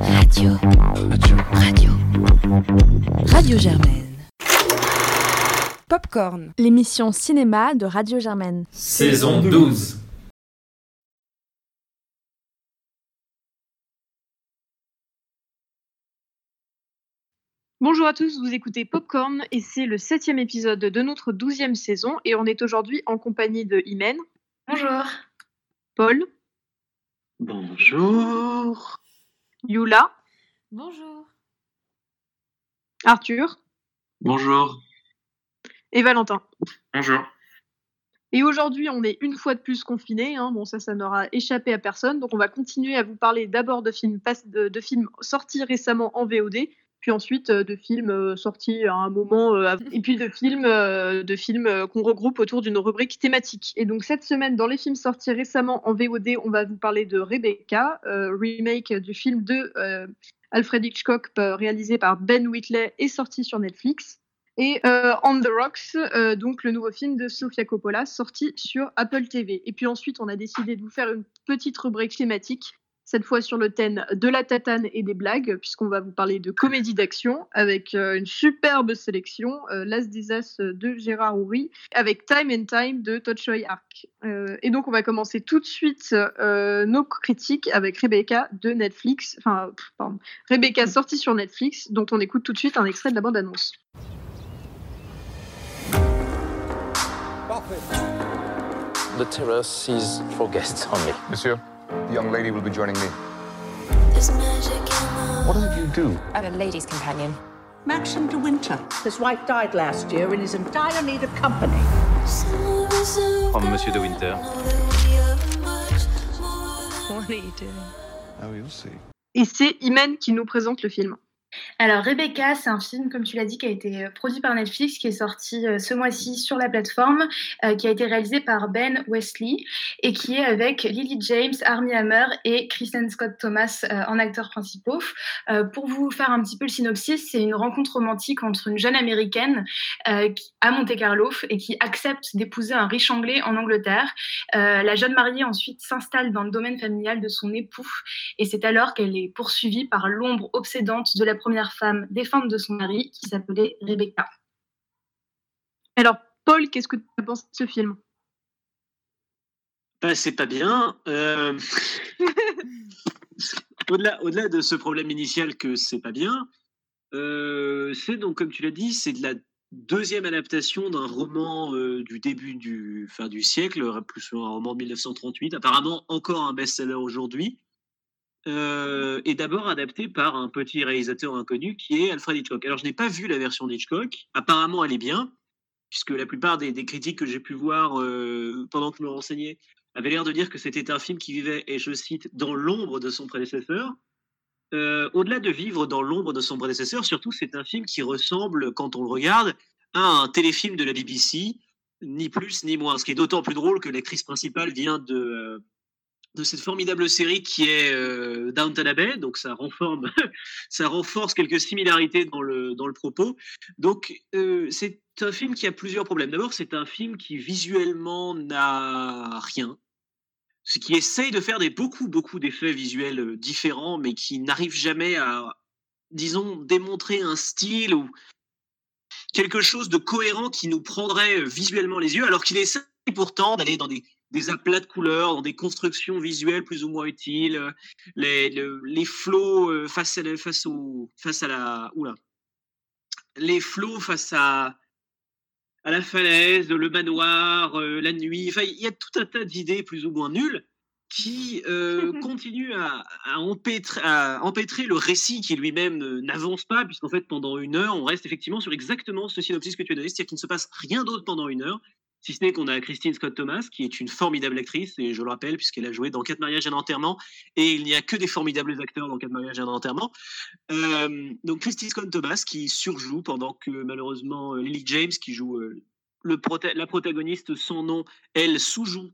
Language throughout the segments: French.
Radio. Radio. Radio. Radio Germaine. Popcorn, l'émission cinéma de Radio Germaine. Saison 12. Bonjour à tous, vous écoutez Popcorn et c'est le septième épisode de notre douzième saison et on est aujourd'hui en compagnie de Imen. Bonjour. Paul. Bonjour. Yula. Bonjour. Arthur. Bonjour. Et Valentin. Bonjour. Et aujourd'hui, on est une fois de plus confinés. Hein. Bon, ça, ça n'aura échappé à personne. Donc, on va continuer à vous parler d'abord de films, de, de films sortis récemment en VOD, puis ensuite euh, de films euh, sortis à un moment, euh, et puis de films, de films qu'on regroupe autour d'une rubrique thématique. Et donc cette semaine, dans les films sortis récemment en VOD, on va vous parler de Rebecca, remake du film de Alfred Hitchcock réalisé par Ben Whitley et sorti sur Netflix. Et On the Rocks, donc le nouveau film de Sofia Coppola, sorti sur Apple TV. Et puis ensuite, on a décidé de vous faire une petite rubrique thématique cette fois sur le thème de la tatane et des blagues, puisqu'on va vous parler de comédie d'action avec euh, une superbe sélection, euh, L'As des As de Gérard Houry, avec Time and Time de Tochoy Arc. Euh, et donc on va commencer tout de suite nos critiques avec Rebecca de Netflix, enfin, pardon, Rebecca sortie sur Netflix, dont on écoute tout de suite un extrait de la bande-annonce. The terrace is for guests only. Monsieur The young lady will be joining me. What did you do? I'm a lady's companion. Maxim de Winter. His wife died last year and is in dire need of company. I'm oh, Monsieur de Winter. What are you doing? Oh, you'll see. Et c'est Imen qui nous présente le film. Alors Rebecca, c'est un film, comme tu l'as dit, qui a été euh, produit par Netflix, qui est sorti euh, ce mois-ci sur la plateforme, euh, qui a été réalisé par Ben Wesley et qui est avec Lily James, Armie Hammer et Kristen Scott Thomas en acteurs principaux. pour vous faire un petit peu le synopsis, c'est une rencontre romantique entre une jeune américaine à Monte Carlo et qui accepte d'épouser un riche anglais en Angleterre. la jeune mariée ensuite s'installe dans le domaine familial de son époux et c'est alors qu'elle est poursuivie par l'ombre obsédante de la première femme défunte de son mari qui s'appelait Rebecca. Alors, Paul, qu'est-ce que tu penses de ce film? Bah, C'est pas bien. Euh, au-delà, au-delà de ce problème initial que c'est pas bien, euh, c'est donc, comme tu l'as dit, c'est de la deuxième adaptation d'un roman euh, du début du, fin, du siècle, plus un roman de 1938, apparemment encore un best-seller aujourd'hui. Euh, est d'abord adapté par un petit réalisateur inconnu qui est Alfred Hitchcock. Alors, je n'ai pas vu la version d'Hitchcock. Apparemment, elle est bien, puisque la plupart des, critiques que j'ai pu voir euh, pendant que je me renseignais avaient l'air de dire que c'était un film qui vivait, et je cite, dans l'ombre de son prédécesseur. Euh, au-delà de vivre dans l'ombre de son prédécesseur, surtout, c'est un film qui ressemble, quand on le regarde, à un téléfilm de la BBC, ni plus ni moins. Ce qui est d'autant plus drôle que l'actrice principale vient de de cette formidable série qui est euh, Downton Abbey, donc ça, renforme, ça renforce quelques similarités dans le, dans le propos. Donc euh, c'est un film qui a plusieurs problèmes. D'abord, c'est un film qui visuellement n'a rien, ce qui essaye de faire des beaucoup, beaucoup d'effets visuels euh, différents, mais qui n'arrive jamais à, disons, démontrer un style ou quelque chose de cohérent qui nous prendrait visuellement les yeux, alors qu'il essaie pourtant d'aller dans des des aplats de couleurs, dans des constructions visuelles plus ou moins utiles, euh, les, les flots euh, face à, face, au, face à la. Oula. Les flots face à, à la falaise, le manoir, euh, la nuit. Enfin, il y a tout un tas d'idées plus ou moins nulles qui continuent à, à, empêtrer, à, empêtrer, le récit qui lui-même n'avance pas, puisqu'en fait, pendant une heure, on reste effectivement sur exactement ce synopsis que tu as donné, c'est-à-dire qu'il ne se passe rien d'autre pendant une heure. Si ce n'est qu'on a Christine Scott Thomas, qui est une formidable actrice, et je le rappelle, puisqu'elle a joué dans Quatre mariages et un enterrement, et il n'y a que des formidables acteurs dans Quatre mariages et un enterrement. Euh, donc Christine Scott Thomas, qui surjoue pendant que malheureusement euh, Lily James, qui joue euh, le la protagoniste sans nom, elle sous-joue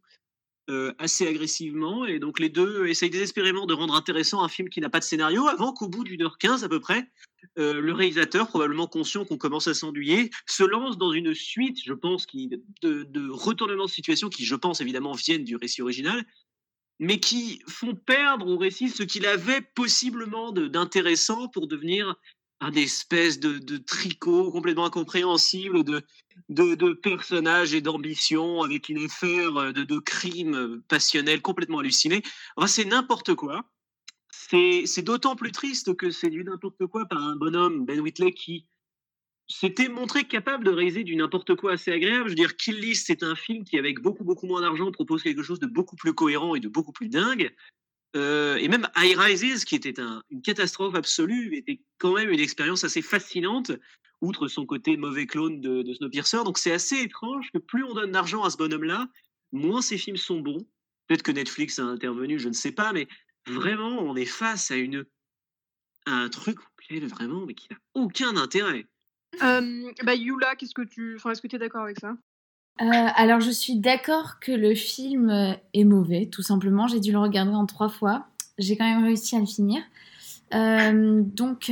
assez agressivement. Et donc les deux essayent désespérément de rendre intéressant un film qui n'a pas de scénario avant qu'au bout d'une heure quinze à peu près, euh, le réalisateur, probablement conscient qu'on commence à s'ennuyer, se lance dans une suite, je pense, qui, de, de retournements de situation qui, je pense, évidemment, viennent du récit original, mais qui font perdre au récit ce qu'il avait possiblement d'intéressant pour devenir un espèce de, de, tricot complètement incompréhensible de, personnages et d'ambitions avec une affaire de, de crimes passionnels complètement hallucinés. Enfin, c'est n'importe quoi. C'est d'autant plus triste que c'est du n'importe quoi par un bonhomme, Ben Whitley, qui s'était montré capable de réaliser du n'importe quoi assez agréable. Je veux dire, Kill List, c'est un film qui, avec beaucoup, beaucoup moins d'argent, propose quelque chose de beaucoup plus cohérent et de beaucoup plus dingue. Euh, et même High Rises, qui était une catastrophe absolue, était quand même une expérience assez fascinante, outre son côté mauvais clone de, de Snowpiercer. Donc c'est assez étrange que plus on donne d'argent à ce bonhomme-là, moins ses films sont bons. Peut-être que Netflix a intervenu, je ne sais pas, mais vraiment, on est face à une un truc vraiment, mais qui n'a aucun intérêt. Euh, bah Yula, qu'est-ce que tu, est-ce que tu es d'accord avec ça? Euh, alors, je suis d'accord que le film euh, est mauvais, tout simplement. J'ai dû le regarder en trois fois. J'ai quand même réussi à le finir. Euh, donc,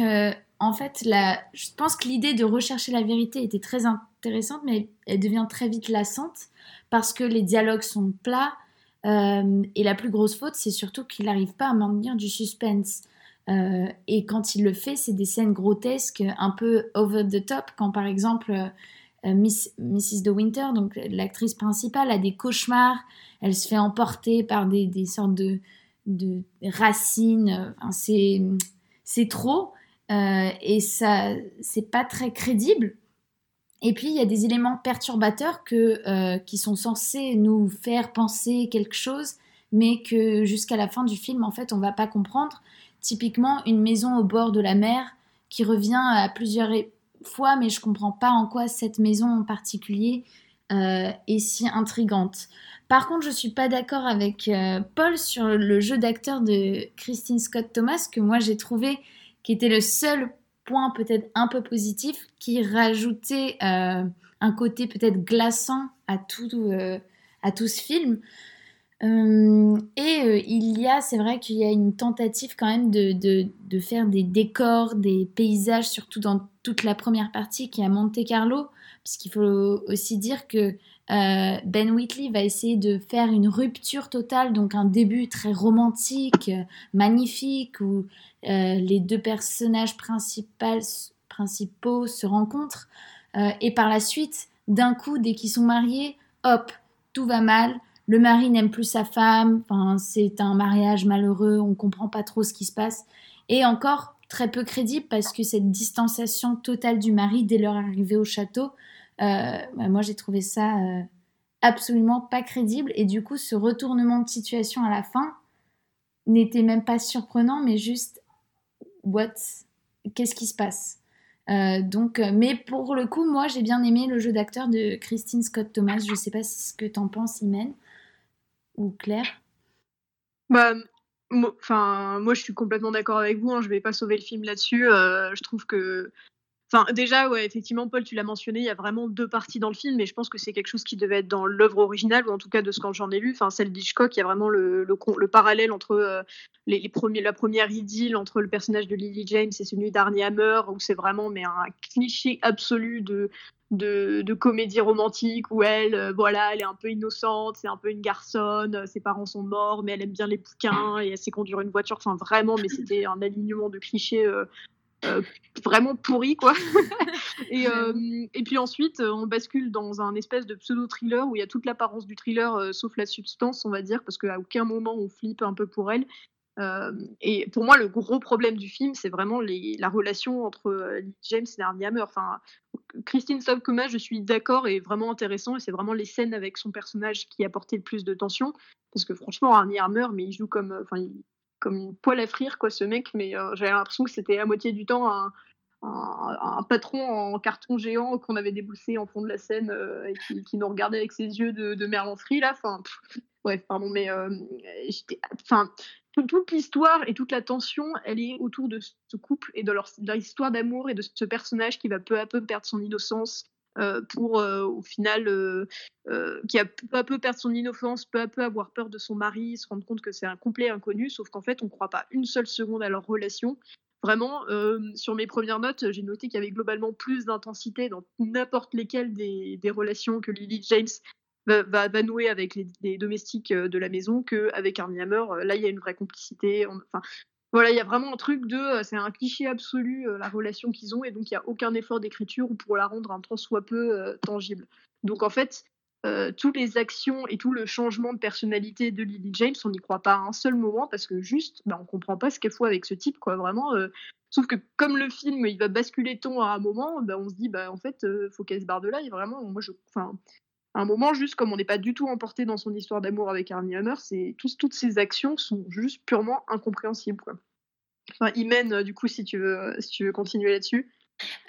en fait, je pense que l'idée de rechercher la vérité était très intéressante, mais elle devient très vite lassante parce que les dialogues sont plats. et la plus grosse faute, c'est surtout qu'il n'arrive pas à maintenir du suspense. et quand il le fait, c'est des scènes grotesques, un peu over the top, quand par exemple Miss, Mrs. De Winter, donc l'actrice principale, a des cauchemars. Elle se fait emporter par des, sortes de, de racines. Enfin, c'est trop. Euh, et ça, c'est pas très crédible. Et puis, il y a des éléments perturbateurs que, euh, qui sont censés nous faire penser quelque chose, mais que jusqu'à la fin du film, en fait, on va pas comprendre. Typiquement, une maison au bord de la mer qui revient à plusieurs fois, mais je comprends pas en quoi cette maison en particulier euh, est si intrigante. Par contre, je suis pas d'accord avec euh, Paul sur le jeu d'acteur de Christine Scott Thomas que moi j'ai trouvé qui était le seul point peut-être un peu positif qui rajoutait euh, un côté peut-être glaçant à tout, à tout ce film. et il y a, c'est vrai qu'il y a une tentative quand même de, de, de, faire des décors, des paysages, surtout dans toute la première partie qui est à Monte Carlo, puisqu'il faut aussi dire que euh, Ben Whitley va essayer de faire une rupture totale, donc un début très romantique, euh, magnifique, où euh, les deux personnages principaux se rencontrent, et par la suite, d'un coup, dès qu'ils sont mariés, hop, tout va mal, le mari n'aime plus sa femme, c'est un mariage malheureux, on comprend pas trop ce qui se passe, et encore, très peu crédible parce que cette distanciation totale du mari dès leur arrivée au château, euh, bah, moi j'ai trouvé ça euh, absolument pas crédible et du coup ce retournement de situation à la fin n'était même pas surprenant mais juste what? Qu'est-ce qui se passe? Euh, donc, mais pour le coup, moi, j'ai bien aimé le jeu d'acteur de Christine Scott Thomas. Je sais pas ce que t'en penses, Imen ou Claire. Bah, Enfin, moi, je suis complètement d'accord avec vous. Hein, je vais pas sauver le film là-dessus. Euh, je trouve que, enfin, déjà, ouais, effectivement, Paul, tu l'as mentionné, il y a vraiment deux parties dans le film, mais je pense que c'est quelque chose qui devait être dans l'œuvre originale, ou en tout cas de ce que j'en ai lu. Enfin, celle d'Hitchcock, il y a vraiment le, le, parallèle entre euh, les, premiers, la première idylle entre le personnage de Lily James et celui d'Arnie Hammer, où c'est vraiment mais un cliché absolu de de, comédie romantique où elle, euh, voilà, elle est un peu innocente, c'est un peu une garçonne, euh, ses parents sont morts, mais elle aime bien les bouquins et elle sait conduire une voiture. Enfin, vraiment, mais c'était un alignement de clichés vraiment pourri, quoi. et, et, puis ensuite, on bascule dans un espèce de pseudo-thriller où il y a toute l'apparence du thriller, sauf la substance, on va dire, parce qu'à aucun moment on flippe un peu pour elle. Euh, et pour moi, le gros problème du film, c'est vraiment les, la relation entre euh, James et Arnie Hammer. Enfin, Christine Sobkoma, je suis d'accord, est vraiment intéressant, et c'est vraiment les scènes avec son personnage qui apportaient le plus de tension. Parce que franchement, Arnie Hammer, mais il joue comme, euh, enfin, comme une poêle à frire, quoi, ce mec. Mais j'avais l'impression que c'était à moitié du temps un, un, patron en carton géant qu'on avait déboussé en fond de la scène et qui, nous regardait avec ses yeux de, de là. Enfin, ouais, pardon, mais enfin, toute l'histoire et toute la tension, elle est autour de ce couple et de leur, histoire d'amour et de ce personnage qui va peu à peu perdre son innocence euh, pour euh, au final euh, qui a peu à peu perdre son innocence, peu à peu avoir peur de son mari, se rendre compte que c'est un complet inconnu, sauf qu'en fait on ne croit pas une seule seconde à leur relation. Vraiment, sur mes premières notes, j'ai noté qu'il y avait globalement plus d'intensité dans n'importe lesquelles des, relations que Lily James va, nouer avec les, les, domestiques de la maison qu'avec Armie Hammer. Là, il y a une vraie complicité. Enfin, voilà, il y a vraiment un truc de, c'est un cliché absolu la relation qu'ils ont et donc il n'y a aucun effort d'écriture pour la rendre un tant soit peu tangible. Donc en fait, euh, toutes les actions et tout le changement de personnalité de Lily James, on n'y croit pas à un seul moment parce que juste, bah, on comprend pas ce qu'elle faut avec ce type, quoi. Vraiment. Euh, sauf que comme le film, il va basculer ton à un moment, bah, on se dit, bah en fait, euh, faut qu'elle se barre de là. Et vraiment, moi, je, enfin, à un moment, juste comme on n'est pas du tout emporté dans son histoire d'amour avec Armie Hammer, toutes ces actions sont juste purement incompréhensibles. Enfin, Imen, du coup, si tu veux, si tu veux continuer là-dessus.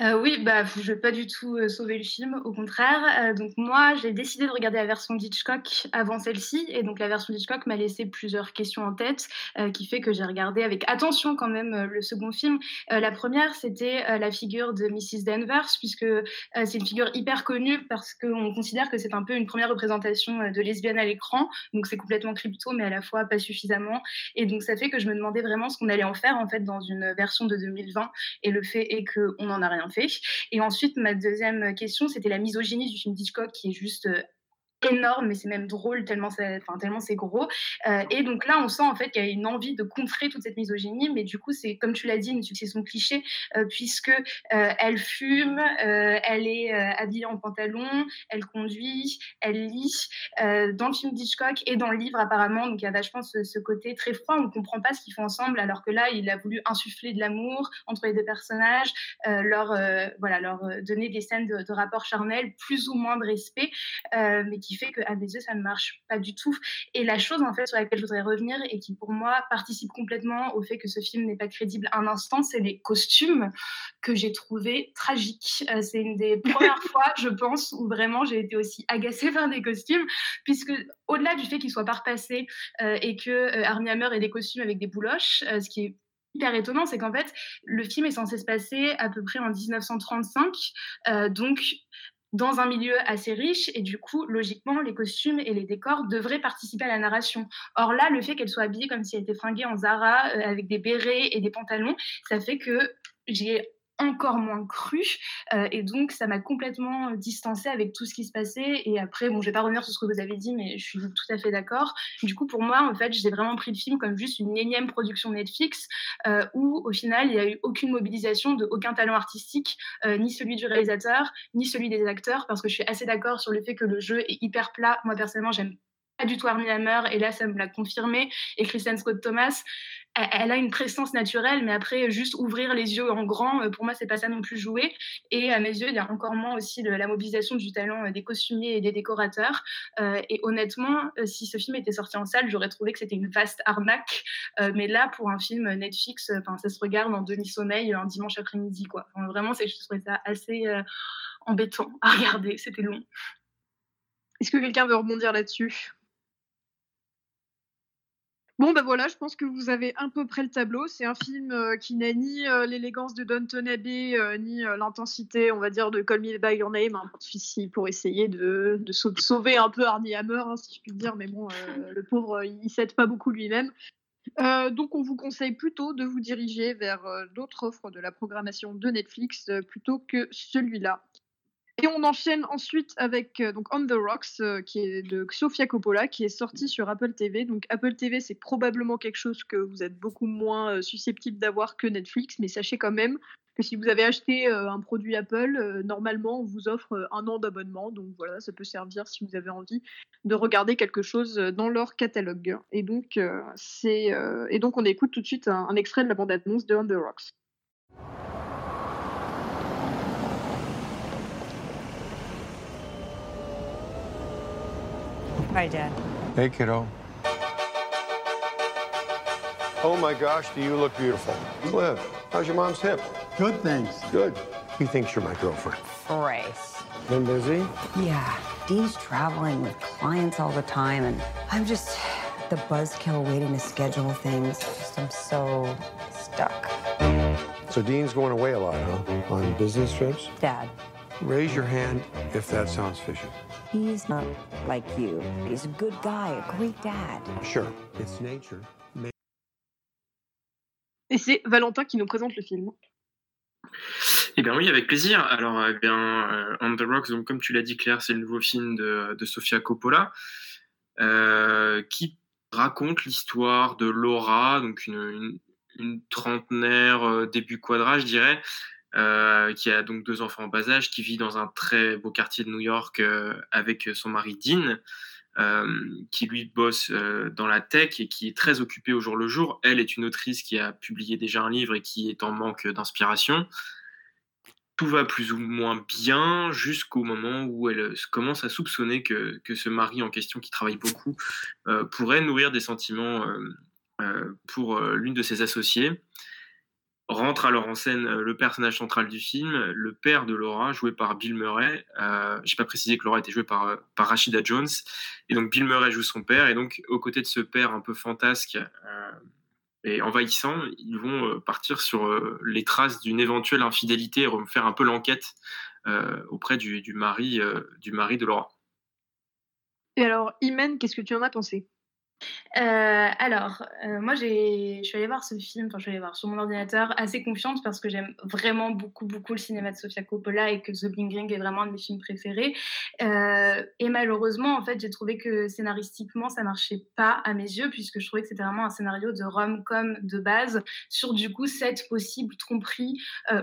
Euh, oui, bah, je ne vais pas du tout euh, sauver le film, au contraire. Euh, donc moi, j'ai décidé de regarder la version d'Hitchcock avant celle-ci, et donc la version d'Hitchcock m'a laissé plusieurs questions en tête, qui fait que j'ai regardé avec attention quand même le second film. la première, c'était la figure de Mrs. Danvers, puisque c'est une figure hyper connue parce qu'on considère que c'est un peu une première représentation de lesbienne à l'écran, donc c'est complètement crypto, mais à la fois pas suffisamment. Et donc ça fait que je me demandais vraiment ce qu'on allait en faire en fait dans une version de 2020, et le fait est en rien fait. Et ensuite, ma deuxième question, c'était la misogynie du film Hitchcock, qui est juste euh, énorme, mais c'est même drôle tellement c'est, gros. Euh, et donc là, on sent en fait qu'il y a une envie de contrer toute cette misogynie, mais du coup, c'est comme tu l'as dit, une succession cliché, euh, puisque euh, elle fume, elle est habillée en pantalon, elle conduit, elle lit. dans le film d'Hitchcock et dans le livre, apparemment, donc il y a vachement ce, ce côté très froid, on ne comprend pas ce qu'ils font ensemble, alors que là, il a voulu insuffler de l'amour entre les deux personnages, leur, voilà, leur donner des scènes de, de rapport charnel, plus ou moins de respect, mais qui fait qu'à mes yeux, ça ne marche pas du tout. Et la chose, en fait, sur laquelle je voudrais revenir et qui, pour moi, participe complètement au fait que ce film n'est pas crédible un instant, c'est les costumes que j'ai trouvés tragiques. Euh, c'est une des premières fois, je pense, où vraiment j'ai été aussi agacée par des costumes, puisque au-delà du fait qu'ils soient pas repassés euh, et que euh, Armie Hammer ait des costumes avec des bouloches, ce qui est hyper étonnant, c'est qu'en fait, le film est censé se passer à peu près en 1935. donc, dans un milieu assez riche et du coup, logiquement, les costumes et les décors devraient participer à la narration. Or là, le fait qu'elle soit habillée comme si elle était fringuée en Zara euh, avec des bérets et des pantalons, ça fait que j'ai encore moins cru. Euh, et donc, ça m'a complètement distancée avec tout ce qui se passait. Et après, bon, je vais pas revenir sur ce que vous avez dit, mais je suis tout à fait d'accord. Du coup, pour moi, en fait, j'ai vraiment pris le film comme juste une énième production Netflix euh, où, au final, il n'y a eu aucune mobilisation de aucun talent artistique, euh, ni celui du réalisateur, ni celui des acteurs, parce que je suis assez d'accord sur le fait que le jeu est hyper plat. Moi, personnellement, j'aime pas du tout Armie Hammer, et là, ça me l'a confirmé. Et Christian Scott Thomas, elle a une présence naturelle, mais après, juste ouvrir les yeux en grand, euh, pour moi, c'est pas ça non plus jouer. Et à mes yeux, il y a encore moins aussi la mobilisation du talent euh, des costumiers et des décorateurs. Euh, et honnêtement, si ce film était sorti en salle, j'aurais trouvé que c'était une vaste arnaque. mais là, pour un film Netflix, ça se regarde en demi-sommeil un dimanche après-midi, quoi. vraiment, je trouvais ça assez embêtant à regarder. C'était long. Est-ce que quelqu'un veut rebondir là-dessus? Bon, ben voilà, je pense que vous avez à peu près le tableau. C'est un film euh, qui n'a ni euh, l'élégance de Downton Abbey, euh, ni l'intensité, on va dire, de Call Me By Your Name, un difficile pour essayer de, sauver un peu Arnie Hammer, hein, si je puis dire, mais bon, le pauvre, il s'aide pas beaucoup lui-même. donc, on vous conseille plutôt de vous diriger vers d'autres offres de la programmation de Netflix plutôt que celui-là. Et on enchaîne ensuite avec euh, donc On the Rocks, euh, qui est de Sofia Coppola, qui est sorti sur Apple TV. Donc Apple TV, c'est probablement quelque chose que vous êtes beaucoup moins euh, susceptible d'avoir que Netflix, mais sachez quand même que si vous avez acheté un produit Apple, normalement on vous offre un an d'abonnement. Donc voilà, ça peut servir si vous avez envie de regarder quelque chose dans leur catalogue. Et donc et donc on écoute tout de suite un, un extrait de la bande-annonce de On the Rocks. Hi, Dad. Hey, kiddo. Oh my gosh, do you look beautiful. Cliff, how's your mom's hip? Good, thanks. Good. He thinks you're my girlfriend. Grace. Been busy? Yeah. Dean's traveling with clients all the time, and I'm just the buzzkill waiting to schedule things. Just, I'm so stuck. So Dean's going away a lot, huh? On business trips? Dad. Raise your hand if that sounds fishy. He's not like you. He's a good guy, a great dad. Sure, it's nature. Et c'est Valentin qui nous présente le film. Eh bien oui, avec plaisir. Alors, eh bien, euh, On the Rocks, donc comme tu l'as dit Claire, c'est le nouveau film de, de Sofia Coppola, euh, qui raconte l'histoire de Laura, donc une, une, trentenaire euh, début quadra, je dirais, qui a donc deux enfants en bas âge, qui vit dans un très beau quartier de New York avec son mari Dean. qui lui bosse dans la tech et qui est très occupée au jour le jour. Elle est une autrice qui a publié déjà un livre et qui est en manque d'inspiration tout va plus ou moins bien jusqu'au moment où elle euh, commence à soupçonner que, que, ce mari en question, qui travaille beaucoup, euh, pourrait nourrir des sentiments euh, pour l'une de ses associées. Rentre alors en scène le personnage central du film, le père de Laura, joué par Bill Murray. Je n'ai pas précisé que Laura était jouée par, par Rashida Jones. Et donc Bill Murray joue son père. Et donc, aux côtés de ce père un peu fantasque, et envahissant, ils vont euh, partir sur euh, les traces d'une éventuelle infidélité et faire un peu l'enquête euh, auprès du, du mari, du mari de Laura. Et alors, Imen, qu'est-ce que tu en as pensé? Euh, alors, euh, moi, je suis allée voir ce film, enfin, je suis allée voir sur mon ordinateur, assez confiante parce que j'aime vraiment beaucoup, beaucoup le cinéma de Sofia Coppola et que The Bling Ring est vraiment un de mes films préférés. Euh, et malheureusement, en fait, j'ai trouvé que scénaristiquement, ça marchait pas à mes yeux puisque je trouvais que c'était vraiment un scénario de rom-com de base sur du coup cette possible tromperie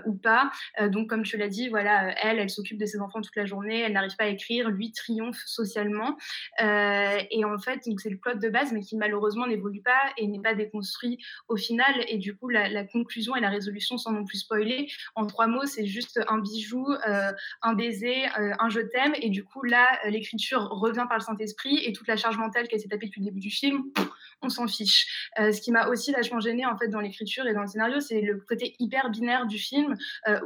ou pas. donc, comme tu l'as dit, voilà, elle, elle s'occupe de ses enfants toute la journée, elle n'arrive pas à écrire, lui triomphe socialement. et en fait, donc c'est le plot de base mais qui malheureusement n'évolue pas et n'est pas déconstruit au final. Et du coup, la, conclusion et la résolution, sans non plus spoiler, en trois mots, c'est juste un bijou, euh, un baiser, euh, un je t'aime. Et du coup, là, l'écriture revient par le Saint-Esprit et toute la charge mentale qu'elle s'est tapée depuis le début du film, on s'en fiche. Euh, ce qui m'a aussi vachement gêné en fait dans l'écriture et dans le scénario, c'est le côté hyper binaire du film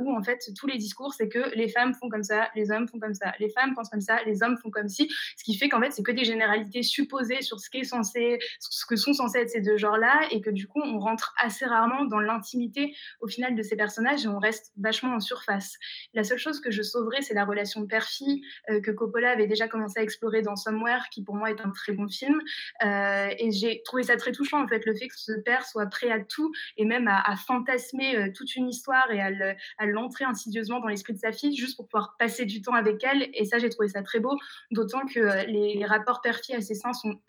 où en fait tous les discours, c'est que les femmes font comme ça, les hommes font comme ça, les femmes pensent comme ça, les hommes font comme si, ce qui fait qu'en fait c'est que des généralités supposées sur ce qui est censé ce que sont censés être ces deux genres-là, et que du coup, on rentre assez rarement dans l'intimité au final de ces personnages et on reste vachement en surface. La seule chose que je sauverais, c'est la relation père-fille euh, que Coppola avait déjà commencé à explorer dans Somewhere, qui pour moi est un très bon film. Euh, et j'ai trouvé ça très touchant, en fait, le fait que ce père soit prêt à tout et même à, fantasmer euh, toute une histoire et à l'entrer insidieusement dans l'esprit de sa fille juste pour pouvoir passer du temps avec elle. Et ça, j'ai trouvé ça très beau, d'autant que les, les rapports père-fille assez sains sont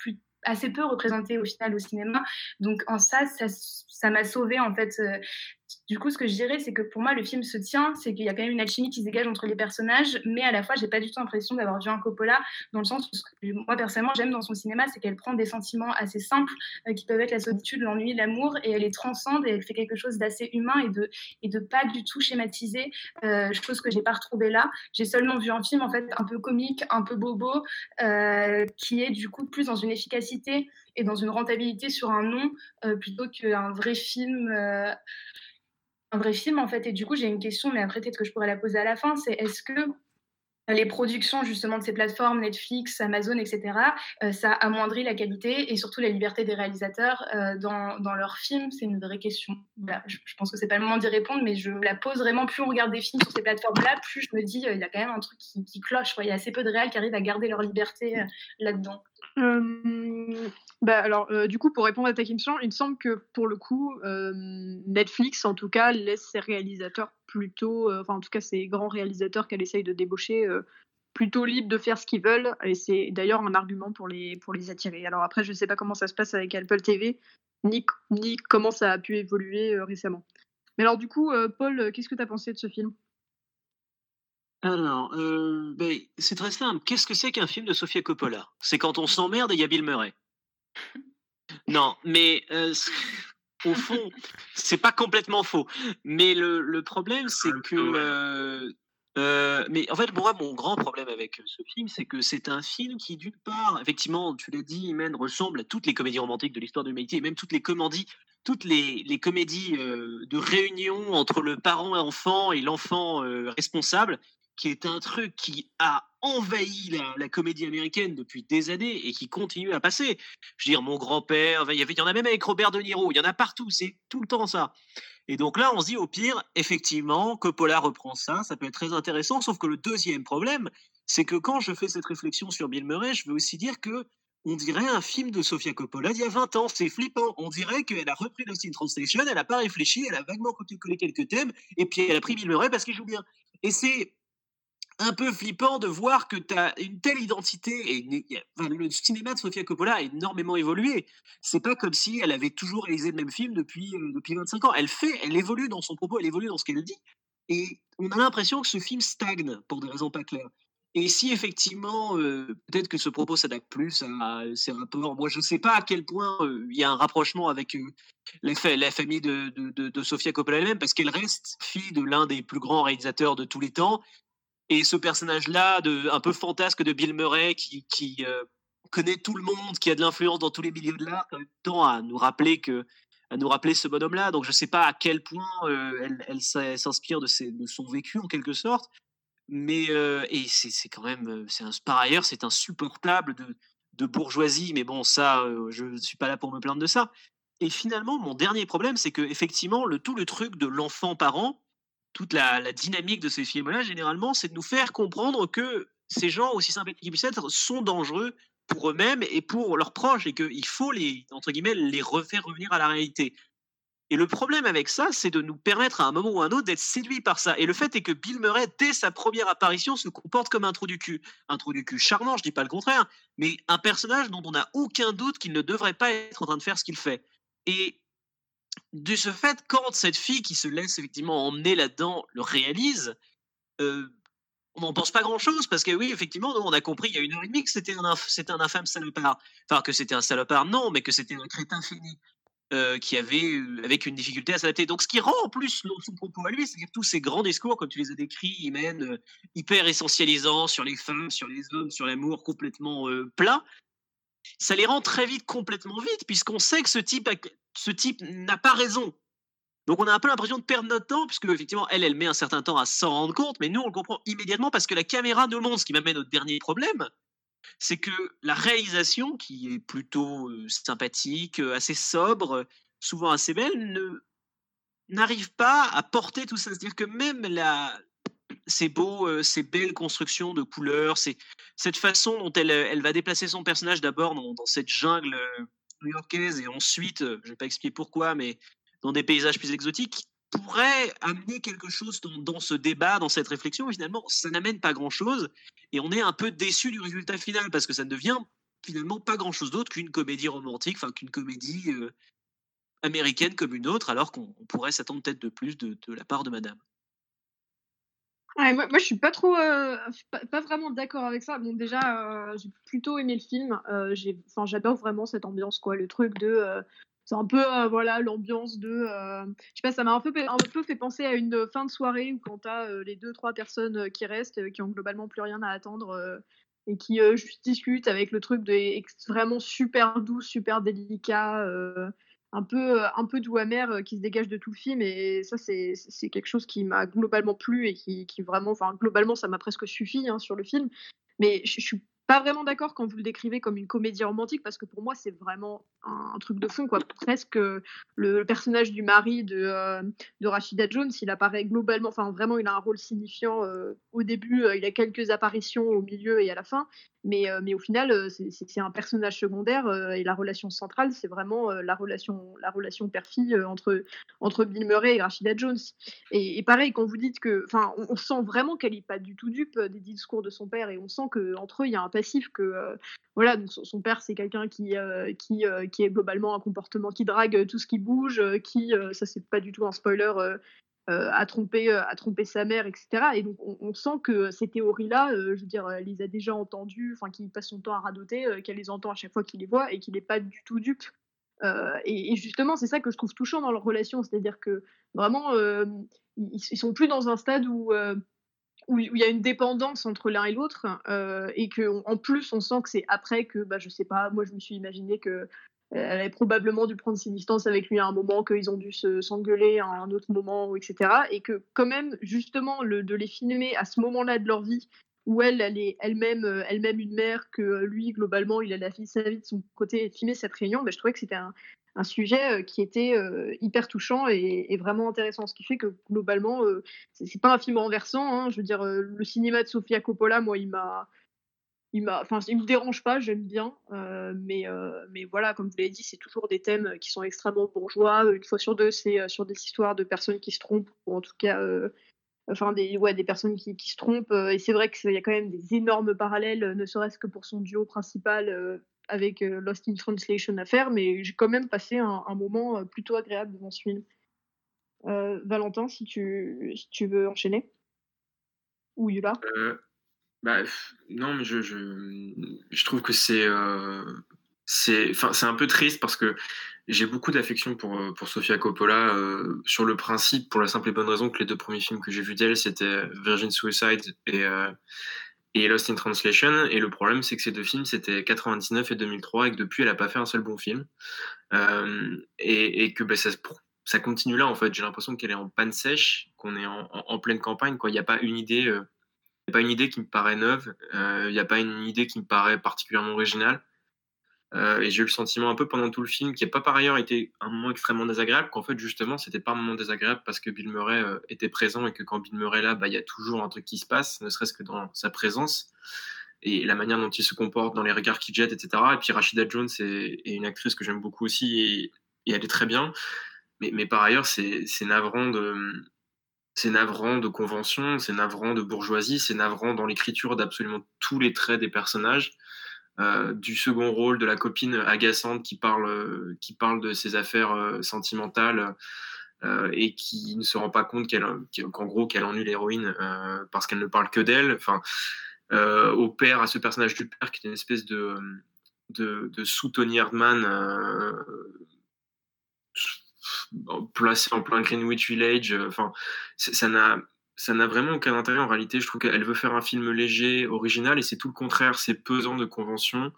assez peu représenté au final au cinéma. Donc en ça, ça m'a sauvé en fait euh, du coup, ce que je dirais, c'est que pour moi, le film se tient, c'est qu'il y a quand même une alchimie qui se dégage entre les personnages, mais à la fois, j'ai pas du tout l'impression d'avoir vu un Coppola, dans le sens où, moi, personnellement, j'aime dans son cinéma, c'est qu'elle prend des sentiments assez simples, euh, qui peuvent être la solitude, l'ennui, l'amour, et elle les transcende, et elle fait quelque chose d'assez humain et de, pas du tout schématiser, euh, chose que j'ai pas retrouvée là. J'ai seulement vu un film, en fait, un peu comique, un peu bobo, euh, qui est du coup plus dans une efficacité et dans une rentabilité sur un nom, plutôt qu'un vrai film un vrai film en fait. Et du coup, j'ai une question, mais après peut-être que je pourrais la poser à la fin. C'est est-ce que les productions justement de ces plateformes, Netflix, Amazon, etc., euh, ça amoindrit la qualité et surtout la liberté des réalisateurs euh, dans, dans, leurs films? C'est une vraie question. je, pense que c'est pas le moment d'y répondre, mais je la pose vraiment. Plus on regarde des films sur ces plateformes-là, plus je me dis, euh, il y a quand même un truc qui, cloche. Il y a assez peu de réels qui arrivent à garder leur liberté là-dedans. Bah alors, du coup, pour répondre à ta question, il me semble que pour le coup, Netflix, en tout cas, laisse ses réalisateurs plutôt, enfin, en tout cas, ses grands réalisateurs qu'elle essaye de débaucher, plutôt libres de faire ce qu'ils veulent. Et c'est d'ailleurs un argument pour les, pour les attirer. Alors après, je ne sais pas comment ça se passe avec Apple TV, ni, ni comment ça a pu évoluer récemment. Mais alors, du coup, Paul, qu'est-ce que tu as pensé de ce film? Alors, ben, c'est très simple. Qu'est-ce que c'est qu'un film de Sofia Coppola? C'est quand on s'emmerde et il y a Bill Murray. Non, mais au fond, c'est pas complètement faux. Mais le, problème, c'est que. mais en fait, moi, mon grand problème avec ce film, c'est que c'est un film qui, d'une part, effectivement, tu l'as dit, Imen, ressemble à toutes les comédies romantiques de l'histoire de l'humanité, et même toutes les comédies, toutes les, les comédies de réunion entre le parent enfant et l'enfant responsable, qui est un truc qui a envahi la, comédie américaine depuis des années et qui continue à passer. Je veux dire, mon grand-père, il y, en a même avec Robert De Niro, il y en a partout, c'est tout le temps ça. Et donc là, on se dit au pire, effectivement, Coppola reprend ça, ça peut être très intéressant, sauf que le deuxième problème, c'est que quand je fais cette réflexion sur Bill Murray, je veux aussi dire que on dirait un film de Sofia Coppola d'il y a 20 ans. C'est flippant. On dirait qu'elle a repris Lost in Translation, elle n'a pas réfléchi, elle a vaguement copié-collé quelques thèmes, et puis elle a pris Bill Murray parce qu'il joue bien. Et c'est un peu flippant de voir que tu as une telle identité. Et le cinéma de Sofia Coppola a énormément évolué. C'est pas comme si elle avait toujours réalisé le même film depuis, euh, depuis 25 ans. Elle fait, elle évolue dans son propos, elle évolue dans ce qu'elle dit. Et on a l'impression que ce film stagne pour des raisons pas claires. Et si effectivement, euh, peut-être que ce propos s'adapte plus à ces rapports, moi je ne sais pas à quel point euh, il y a un rapprochement avec euh, la, famille de, de, Sofia Coppola elle-même, parce qu'elle reste fille de l'un des plus grands réalisateurs de tous les temps. Et ce personnage-là, un peu fantasque de Bill Murray, qui, qui connaît tout le monde, qui a de l'influence dans tous les milieux de l'art, temps à nous rappeler que à nous rappeler ce bonhomme-là. Donc je ne sais pas à quel point elle, elle s'inspire de, de, son vécu en quelque sorte. Mais et c'est quand même, par ailleurs, c'est insupportable de, de, bourgeoisie. Mais bon, ça, je ne suis pas là pour me plaindre de ça. Et finalement, mon dernier problème, c'est que effectivement, le tout le truc de l'enfant parent, toute la, dynamique de ces films-là, généralement, c'est de nous faire comprendre que ces gens, aussi sympathiques qu'ils puissent être, sont dangereux pour eux-mêmes et pour leurs proches, et qu'il faut les entre guillemets les refaire revenir à la réalité. Et le problème avec ça, c'est de nous permettre à un moment ou à un autre d'être séduits par ça. Et le fait est que Bill Murray, dès sa première apparition, se comporte comme un trou du cul. Un trou du cul charmant, je dis pas le contraire, mais un personnage dont on n'a aucun doute qu'il ne devrait pas être en train de faire ce qu'il fait. Et de ce fait, quand cette fille qui se laisse effectivement emmener là-dedans le réalise, euh, on n'en pense pas grand-chose parce que oui, effectivement, on a compris il y a une heure et demie que c'était un, c'était un infâme salopard. Enfin, que c'était un salopard, non, mais que c'était un crétin fini. Euh, qui avait avec une difficulté à s'adapter. Donc, ce qui rend en plus son propos à lui, c'est que tous ces grands discours, comme tu les as décrits, mènent hyper essentialisants sur les femmes, sur les hommes, sur l'amour, complètement plat. Ça les rend très vite complètement vite, puisqu'on sait que ce type, ce type n'a pas raison. Donc, on a un peu l'impression de perdre notre temps, puisque effectivement, elle, elle met un certain temps à s'en rendre compte, mais nous, on le comprend immédiatement parce que la caméra nous montre, ce qui m'amène au dernier problème c'est que la réalisation, qui est plutôt sympathique, assez sobre, souvent assez belle, n'arrive pas à porter tout ça. C'est-à-dire que même la, ces beaux, ces belles constructions de couleurs, c'est cette façon dont elle, elle va déplacer son personnage d'abord dans, cette jungle new-yorkaise et ensuite, je ne vais pas expliquer pourquoi, mais dans des paysages plus exotiques, pourrait amener quelque chose dans, ce débat, dans cette réflexion. finalement, ça n'amène pas grand-chose. Et on est un peu déçu du résultat final parce que ça ne devient finalement pas grand-chose d'autre qu'une comédie romantique, enfin qu'une comédie euh, américaine comme une autre, alors qu'on pourrait s'attendre peut-être de plus de, la part de Madame. Moi, je suis pas trop, euh, pas, vraiment d'accord avec ça. Bon, déjà, euh, j'ai plutôt aimé le film. enfin, j'adore vraiment cette ambiance, quoi. Le truc de c'est un peu euh, voilà l'ambiance de euh, je sais pas ça m'a un peu un peu fait penser à une fin de soirée où quand t'as euh, les deux trois personnes qui restent qui ont globalement plus rien à attendre et qui discutent avec le truc de vraiment super doux super délicat un peu un peu doux amer qui se dégage de tout le film. Et ça c'est c'est quelque chose qui m'a globalement plu et qui, qui vraiment enfin globalement ça m'a presque suffi hein, sur le film. Mais je suis pas vraiment d'accord quand vous le décrivez comme une comédie romantique parce que pour moi c'est vraiment un, truc de fond quoi. Presque le, personnage du mari de, euh, de Rashida Jones il apparaît globalement enfin vraiment il a un rôle signifiant euh, au début euh, il a quelques apparitions au milieu et à la fin mais, mais au final c'est un personnage secondaire et la relation centrale c'est vraiment la relation la relation père-fille entre entre Bill Murray et Rashida Jones. Et, pareil quand vous dites que enfin on, sent vraiment qu'elle est pas du tout dupe des discours de son père et on sent que entre eux il y a un passif que euh, voilà donc son, père c'est quelqu'un qui euh, qui, euh, qui est globalement un comportement qui drague tout ce qui bouge qui ça c'est pas du tout un spoiler à tromper à tromper sa mère etc et donc on, sent que ces théories là je veux dire elle les a déjà entendues enfin qu'il passe son temps à radoter qu'elle les entend à chaque fois qu'il les voit et qu'il n'est pas du tout dupe. Et, justement, c'est ça que je trouve touchant dans leur relation, c'est-à-dire que vraiment, ils, sont plus dans un stade où où il y a une dépendance entre l'un et l'autre euh, et que en plus on sent que c'est après que bah je sais pas moi je me suis imaginé que euh, elle avait probablement dû prendre ses distances avec lui à un moment qu'ils ont dû se s'engueuler à un autre moment etc et que quand même justement le, de les filmer à ce moment-là de leur vie où elle elle est elle-même euh, elle-même une mère que lui globalement il a la fille vie de son côté et filmer cette réunion bah, je trouvais que c'était un, un sujet qui était hyper touchant et, vraiment intéressant. Ce qui fait que globalement, c'est pas un film renversant. Hein. Je veux dire, le cinéma de Sofia Coppola, moi, il m'a il m'a, enfin, il me dérange pas, j'aime bien, mais, mais voilà, comme vous l'avez dit, c'est toujours des thèmes qui sont extrêmement bourgeois. Une fois sur deux, c'est sur des histoires de personnes qui se trompent, ou en tout cas, enfin, des, ouais, des personnes qui, qui se trompent. et c'est vrai qu'il y a quand même des énormes parallèles, ne serait-ce que pour son duo principal avec Lost in Translation à faire, mais j'ai quand même passé un, moment plutôt agréable devant ce film. Valentin, si tu, si tu veux enchaîner. Ou Yula bah, non, mais je, je, je trouve que c'est euh, c'est un peu triste parce que j'ai beaucoup d'affection pour, euh, pour Sofia Coppola euh, sur le principe, pour la simple et bonne raison que les deux premiers films que j'ai vus d'elle, c'était Virgin Suicide et, euh, et Lost in Translation. Et le problème, c'est que ces deux films, c'était 99 et 2003 et que depuis, elle n'a pas fait un seul bon film. et, et, que bah, ça, ça continue là, en fait. J'ai l'impression qu'elle est en panne sèche, qu'on est en, en, pleine campagne. Il n'y a pas une idée a pas une idée qui me paraît neuve, il euh, n'y a pas une idée qui me paraît particulièrement originale. Euh, et j'ai eu le sentiment un peu pendant tout le film, qui n'a pas par ailleurs été un moment extrêmement désagréable, qu'en fait justement c'était pas un moment désagréable parce que Bill Murray euh, était présent et que quand Bill Murray est là, bah, il y a toujours un truc qui se passe, ne serait-ce que dans sa présence et la manière dont il se comporte, dans les regards qu'il jette, etc. Et puis Rachida Jones est, une actrice que j'aime beaucoup aussi et, elle est très bien. Mais, par ailleurs, c'est navrant c'est navrant de convention, c'est navrant de bourgeoisie, c'est navrant dans l'écriture d'absolument tous les traits des personnages. Euh, du second rôle de la copine agaçante qui parle, qui parle de ses affaires euh, sentimentales euh, et qui ne se rend pas compte qu'en gros qu'elle ennuie l'héroïne parce qu'elle ne parle que d'elle. Enfin, au père, à ce personnage du père qui est une espèce de, de, de sous-Tony placé en plein Greenwich Village. Euh, enfin, ça n'a ça n'a vraiment aucun intérêt en réalité. Je trouve qu'elle veut faire un film léger, original, et c'est tout le contraire. C'est pesant de convention,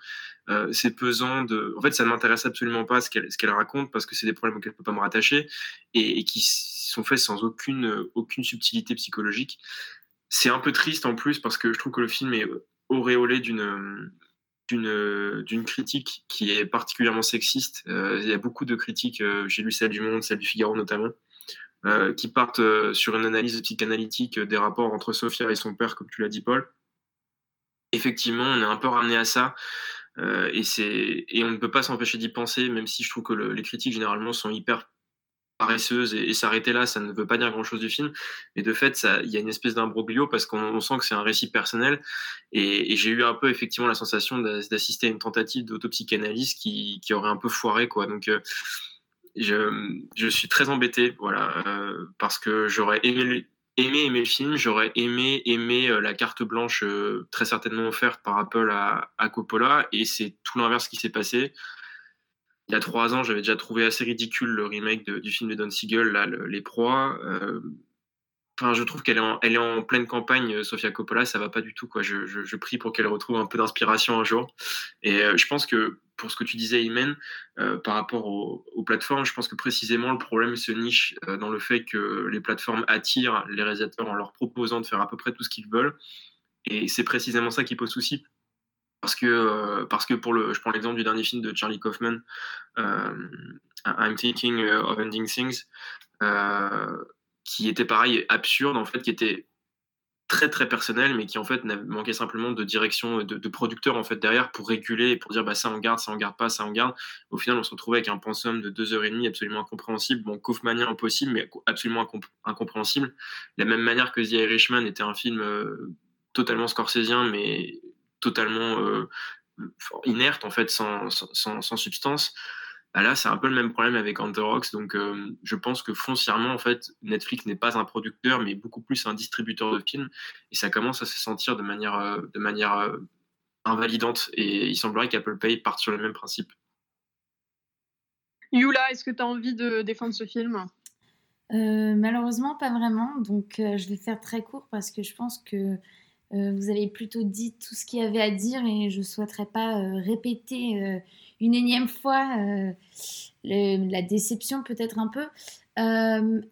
euh, c'est pesant de. En fait, ça ne m'intéresse absolument pas ce qu'elle raconte parce que c'est des problèmes auxquels je ne peux pas me rattacher et, qui sont faits sans aucune aucune subtilité psychologique. C'est un peu triste en plus parce que je trouve que le film est auréolé d'une critique qui est particulièrement sexiste. Euh, il y a beaucoup de critiques, euh, j'ai lu celle du Monde, celle du Figaro notamment, euh, qui partent sur une analyse psychanalytique des rapports entre Sophia et son père, comme tu l'as dit, Paul. Effectivement, on est un peu ramené à ça. et, c'est, et on ne peut pas s'empêcher d'y penser, même si je trouve que les critiques généralement sont hyper paresseuse et, s'arrêter là, ça ne veut pas dire grand-chose du film. Mais de fait, il y a une espèce d'imbroglio parce qu'on sent que c'est un récit personnel. Et, j'ai eu un peu effectivement la sensation d'assister à une tentative d'autopsychanalyse qui, qui aurait un peu foiré. Quoi. Donc, euh, je, suis très embêté voilà, euh, parce que j'aurais aimé, aimé aimer le film, j'aurais aimé aimer euh, la carte blanche très certainement offerte par Apple à, Coppola. Et c'est tout l'inverse qui s'est passé il y a trois ans, j'avais déjà trouvé assez ridicule le remake du film de Don Siegel, là, Les Proies. Euh, enfin, je trouve qu'elle est, en, pleine campagne, euh, Sofia Coppola, ça va pas du tout. Quoi. Je, prie pour qu'elle retrouve un peu d'inspiration un jour. Et euh, je pense que pour ce que tu disais, Imen, par rapport aux, plateformes, je pense que précisément le problème se niche dans le fait que les plateformes attirent les réalisateurs en leur proposant de faire à peu près tout ce qu'ils veulent. Et c'est précisément ça qui pose souci parce que, euh, parce que pour le, je prends l'exemple du dernier film de Charlie Kaufman, euh, I'm Thinking of Ending Things, euh, qui était pareil absurde en fait, qui était très très personnel, mais qui en fait manquait simplement de direction de, de, producteur en fait derrière pour réguler et pour dire bah ça on garde, ça on garde pas, ça on garde. Au final, on se retrouvait avec un pensum de deux heures et demie absolument incompréhensible, bon Kaufmanien impossible, mais absolument incompréhensible. La même manière que The Irishman était un film totalement scorsésien, mais totalement euh, inerte, en fait, sans, sans, sans substance. Bah là, c'est un peu le même problème avec Rocks. Donc, euh, je pense que foncièrement, en fait, Netflix n'est pas un producteur, mais beaucoup plus un distributeur de films. Et ça commence à se sentir de manière, euh, de manière invalidante. Et il semblerait qu'Apple Pay parte sur le même principe. Yula, est-ce que tu as envie de défendre ce film? Malheureusement, pas vraiment. Donc, je vais faire très court parce que je pense que euh, vous avez plutôt dit tout ce qu'il y avait à dire et je ne souhaiterais pas euh, répéter euh, une énième fois la déception peut-être un peu.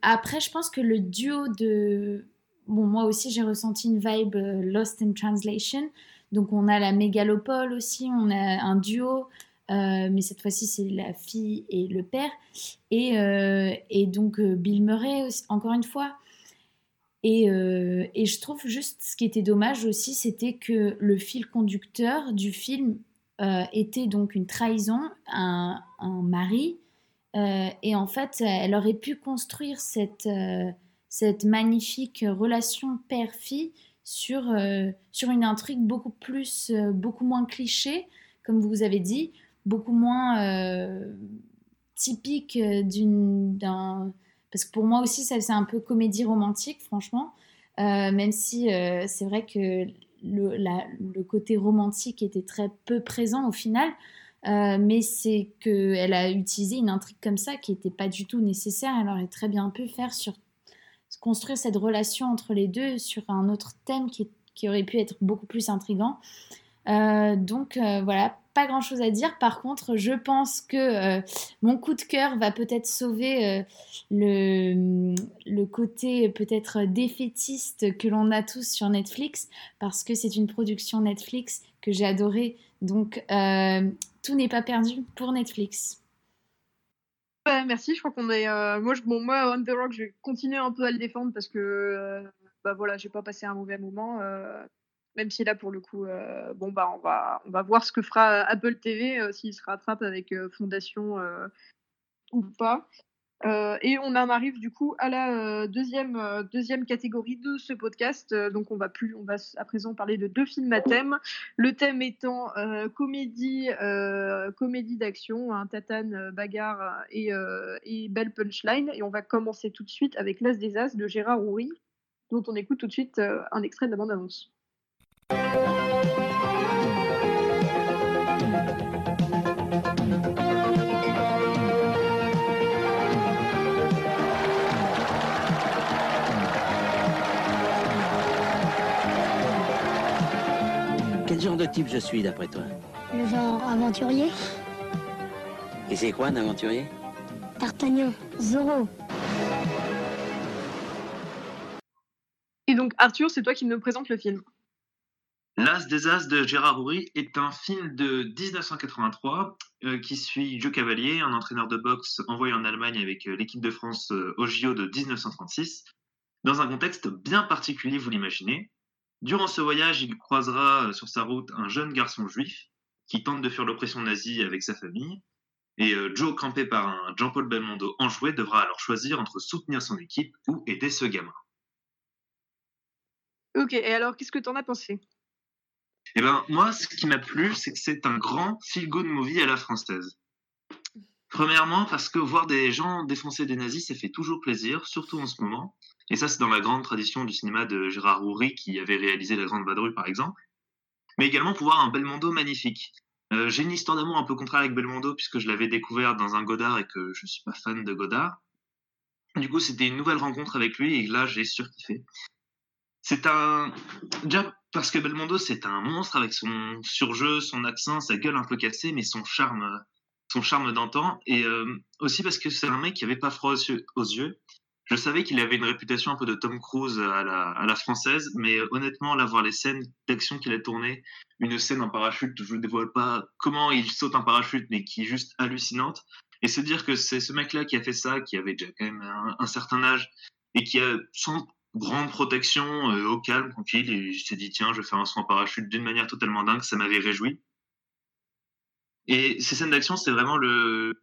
après, je pense que le duo de... Bon, moi aussi j'ai ressenti une vibe Lost in Translation. Donc on a la mégalopole aussi, on a un duo. mais cette fois-ci, c'est la fille et le père. Et, donc Bill Murray, encore une fois. Et, je trouve juste ce qui était dommage aussi, c'était que le fil conducteur du film était donc une trahison, un, mari. et en fait, elle aurait pu construire cette, cette magnifique relation père-fille sur, sur une intrigue beaucoup plus, beaucoup moins cliché, comme vous avez dit, beaucoup moins typique d'une d'un parce que pour moi aussi c'est un peu comédie romantique franchement euh, même si euh, c'est vrai que le, côté romantique était très peu présent au final euh, mais c'est qu'elle a utilisé une intrigue comme ça qui n'était pas du tout nécessaire. Elle aurait très bien pu faire sur construire cette relation entre les deux sur un autre thème qui, qui aurait pu être beaucoup plus intrigant donc voilà pas grand chose à dire. Par contre, je pense que euh, mon coup de cœur va peut-être sauver euh, le, le côté peut-être défaitiste que l'on a tous sur Netflix parce que c'est une production Netflix que j'ai adorée. Donc, euh, tout n'est pas perdu pour Netflix. merci, je crois qu'on est. moi, je, moi, On the Rock, je vais continuer un peu à le défendre parce que bah voilà, j'ai pas passé un mauvais moment. Même si là, pour le coup, euh, bon, bah, on, va, on va voir ce que fera Apple TV, euh, s'il se rattrape avec euh, Fondation ou pas. et on en arrive du coup à la deuxième, deuxième catégorie de ce podcast. donc on va plus, on va à présent parler de deux films à thème. Le thème étant comédie, comédie d'action, hein, tatane, bagarre et, et, belle punchline. Et on va commencer tout de suite avec L'As des As de Gérard Houry, dont on écoute tout de suite un extrait de la bande-annonce. Genre de type je suis d'après toi Le genre aventurier. Et c'est quoi un aventurier D'Artagnan, Zorro. Et donc Arthur, c'est toi qui me présente le film. L'As des As de Gérard Houry est un film de 1983 euh, qui suit Joe Cavalier, un entraîneur de boxe envoyé en Allemagne avec euh, l'équipe de France euh, au JO de 1936, dans un contexte bien particulier, vous l'imaginez. Durant ce voyage, il croisera sur sa route un jeune garçon juif qui tente de fuir l'oppression nazie avec sa famille. Et Joe, campé par un Jean-Paul Belmondo enjoué, devra alors choisir entre soutenir son équipe ou aider ce gamin. Ok, et alors qu'est-ce que tu en as pensé? Eh ben, moi, ce qui m'a plu, c'est que c'est un grand feel-good movie à la française. Premièrement, parce que voir des gens défoncer des nazis, ça fait toujours plaisir, surtout en ce moment. Et ça, c'est dans la grande tradition du cinéma de Gérard Houry, qui avait réalisé La Grande Vadrouille, par exemple. Mais également pour voir un Belmondo magnifique. Euh, j'ai une histoire d'amour un peu contraire avec Belmondo, puisque je l'avais découvert dans un Godard et que je suis pas fan de Godard. Du coup, c'était une nouvelle rencontre avec lui, et là, j'ai surkiffé. C'est un. Déjà, parce que Belmondo, c'est un monstre avec son surjeu, son accent, sa gueule un peu cassée, mais son charme, son charme d'antan. Et euh, aussi parce que c'est un mec qui avait pas froid aux yeux. Je savais qu'il avait une réputation un peu de Tom Cruise à la, à la française, mais honnêtement, là, voir les scènes d'action qu'il a tournées, une scène en parachute, je ne dévoile pas comment il saute en parachute, mais qui est juste hallucinante. Et se dire que c'est ce mec-là qui a fait ça, qui avait déjà quand même un, certain âge, et qui a sans grande protection, euh, au calme, tranquille. Et je s'est dit, tiens, je vais faire un soin en parachute d'une manière totalement dingue. Ça m'avait réjoui. Et ces scènes d'action, c'est vraiment le.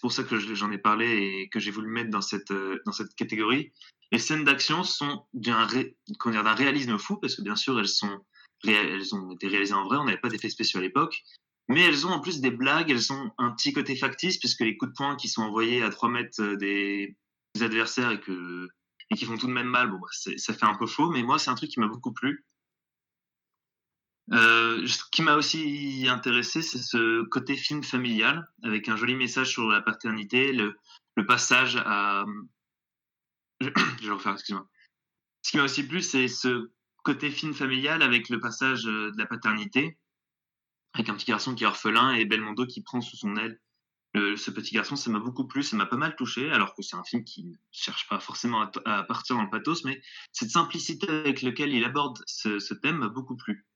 C'est pour ça que j'en ai parlé et que j'ai voulu mettre dans cette, euh, dans cette catégorie. Les scènes d'action sont d'un ré... réalisme fou, parce que bien sûr, elles, sont elles ont été réalisées en vrai, on n'avait pas d'effets spéciaux à l'époque. Mais elles ont en plus des blagues, elles ont un petit côté factice, puisque les coups de poing qui sont envoyés à 3 mètres euh, des adversaires et que et qui font tout de même mal, bon, bah, ça fait un peu faux, mais moi, c'est un truc qui m'a beaucoup plu. Euh, ce qui m'a aussi intéressé, c'est ce côté film familial, avec un joli message sur la paternité, le, passage à. Je, vais refaire, excuse-moi. Ce qui m'a aussi plu, c'est ce côté film familial avec le passage euh, de la paternité, avec un petit garçon qui est orphelin et Belmondo qui prend sous son aile ce petit garçon, ça m'a beaucoup plu, ça m'a pas mal touché, alors que c'est un film qui ne cherche pas forcément à, partir dans le pathos, mais cette simplicité avec laquelle il aborde ce, thème m'a beaucoup plu.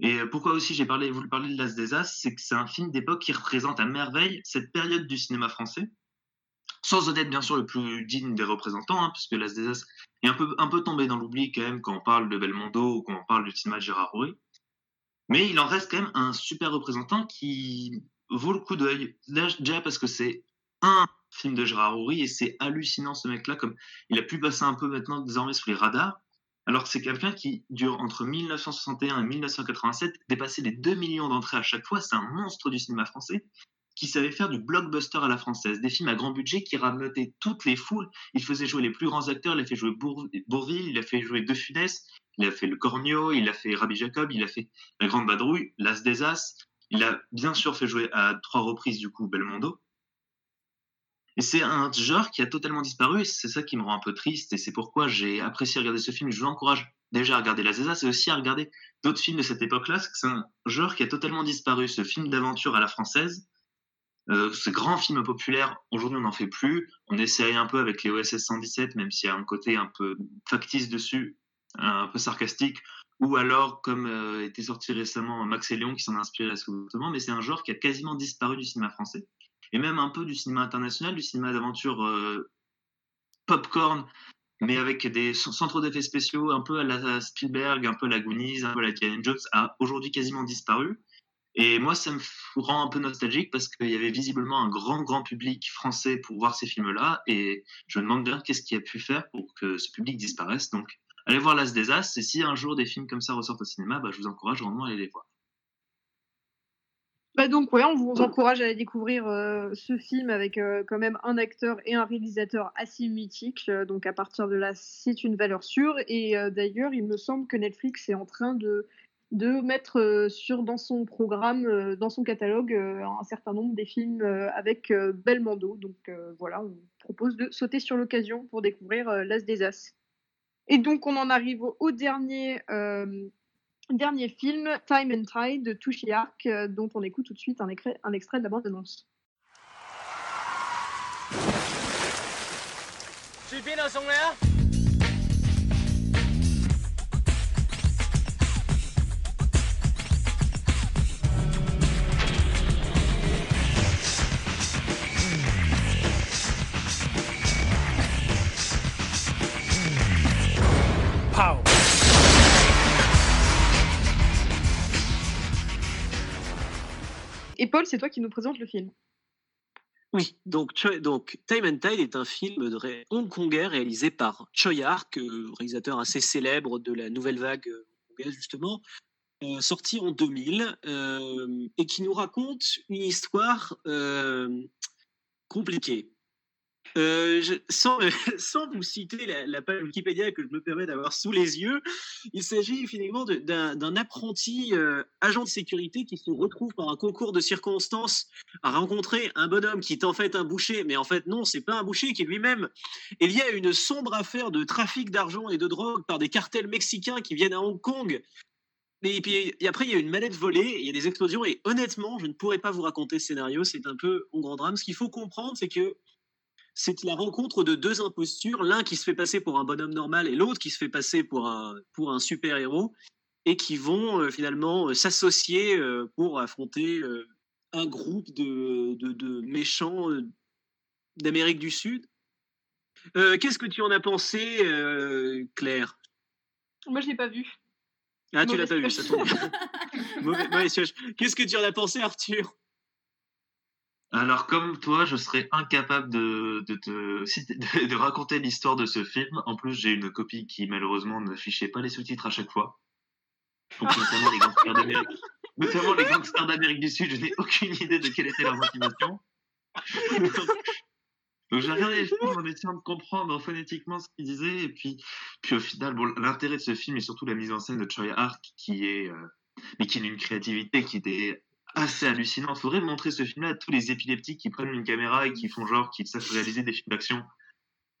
Et euh, pourquoi aussi j'ai parlé, voulu parler de L'As des As, c'est que c'est un film d'époque qui représente à merveille cette période du cinéma français, sans en être bien sûr le plus digne des représentants, hein, puisque Las des As est un peu, un peu tombé dans l'oubli quand même quand on parle de Belmondo ou quand on parle du cinéma de Gérard Rouy. Mais il en reste quand même un super représentant qui vaut le coup d'œil. Déjà parce que c'est un film de Gérard Rouy et c'est hallucinant ce mec-là, comme il a pu passer un peu maintenant désormais sous les radars. Alors que c'est quelqu'un qui, dure entre 1961 et 1987, dépassait les 2 millions d'entrées à chaque fois. C'est un monstre du cinéma français qui savait faire du blockbuster à la française, des films à grand budget qui rametaient toutes les foules. Il faisait jouer les plus grands acteurs, il a fait jouer Bourville, il a fait jouer De Funès, il a fait Le Cornio, il a fait Rabbi Jacob, il a fait La Grande Badrouille, L'As des As, il a bien sûr fait jouer à trois reprises du coup Belmondo. Et c'est un genre qui a totalement disparu, et c'est ça qui me rend un peu triste, et c'est pourquoi j'ai apprécié regarder ce film. Je vous encourage déjà à regarder La Zéza, c'est aussi à regarder d'autres films de cette époque-là, c'est un genre qui a totalement disparu, ce film d'aventure à la française. Euh, ce grand film populaire, aujourd'hui on n'en fait plus. On essaye un peu avec les OSS 117, même s'il y a un côté un peu factice dessus, un peu sarcastique, ou alors comme euh, était sorti récemment Max et Léon qui s'en a inspiré absolument, mais c'est un genre qui a quasiment disparu du cinéma français et même un peu du cinéma international, du cinéma d'aventure euh, popcorn, mais avec des centres d'effets spéciaux un peu à la Spielberg, un peu à la Goonies, un peu à la Diane Jones, a aujourd'hui quasiment disparu. Et moi, ça me rend un peu nostalgique parce qu'il y avait visiblement un grand, grand public français pour voir ces films-là. Et je me demande bien qu'est-ce qui a pu faire pour que ce public disparaisse. Donc, allez voir L'As des As. Et si un jour des films comme ça ressortent au cinéma, bah, je vous encourage vraiment à aller les voir. Bah donc ouais, on vous encourage à aller découvrir euh, ce film avec euh, quand même un acteur et un réalisateur assez mythiques. Euh, donc à partir de là, c'est une valeur sûre. Et d'ailleurs, il me semble que Netflix est en train de, de mettre sur dans son programme, dans son catalogue, un certain nombre des films avec Belmondo. Donc voilà, on propose de sauter sur l'occasion pour découvrir L'As des As. Et donc on en arrive au dernier Dernier film, Time and Tide de Touchy Arc, euh, dont on écoute tout de suite un, un extrait de la bande-annonce. Et Paul, c'est toi qui nous présente le film. Oui, donc, Time and Tide est un film de hongkongais réalisé par Choi Ark, euh, réalisateur assez célèbre de la nouvelle vague euh, hongkongaise justement, euh, sorti en 2000 et qui nous raconte une histoire compliquée. Euh, sans, sans, vous citer la, page Wikipédia que je me permets d'avoir sous les yeux, il s'agit finalement d'un apprenti euh, agent de sécurité qui se retrouve par un concours de circonstances à rencontrer un bonhomme qui est en fait un boucher, mais en fait non, c'est pas un boucher qui lui-même. Il y a une sombre affaire de trafic d'argent et de drogue par des cartels mexicains qui viennent à Hong Kong. Et puis après, il y a une manette volée, il y a des explosions, et honnêtement, je ne pourrais pas vous raconter ce scénario, c'est un peu un grand drame. Ce qu'il faut comprendre, c'est que c'est la rencontre de deux impostures, l'un qui se fait passer pour un bonhomme normal et l'autre qui se fait passer pour un, pour un super-héros, et qui vont euh, finalement euh, s'associer euh, pour affronter un groupe de, de, méchants d'Amérique du Sud. Qu'est-ce que tu en as pensé, Claire? Moi, je l'ai pas vu. Ah, tu l'as pas vu, ça tombe. Qu'est-ce que tu en as pensé, Arthur? Alors, comme toi, je serais incapable de, de, de, raconter l'histoire de ce film. En plus, j'ai une copie qui, malheureusement, ne fichait pas les sous-titres à chaque fois. Donc, notamment les gangsters d'Amérique. D'Amérique du Sud, je n'ai aucune idée de quelle était leur motivation. Donc, j'ai regardé les en essayant de comprendre phonétiquement ce qu'ils disaient. Et puis, puis au final, l'intérêt de ce film est surtout la mise en scène de Choi Ark, qui est, euh, mais qui a une créativité qui était assez hallucinant. Il faudrait montrer ce film-là à tous les épileptiques qui prennent une caméra et qui font genre qu'ils savent réaliser des films d'action.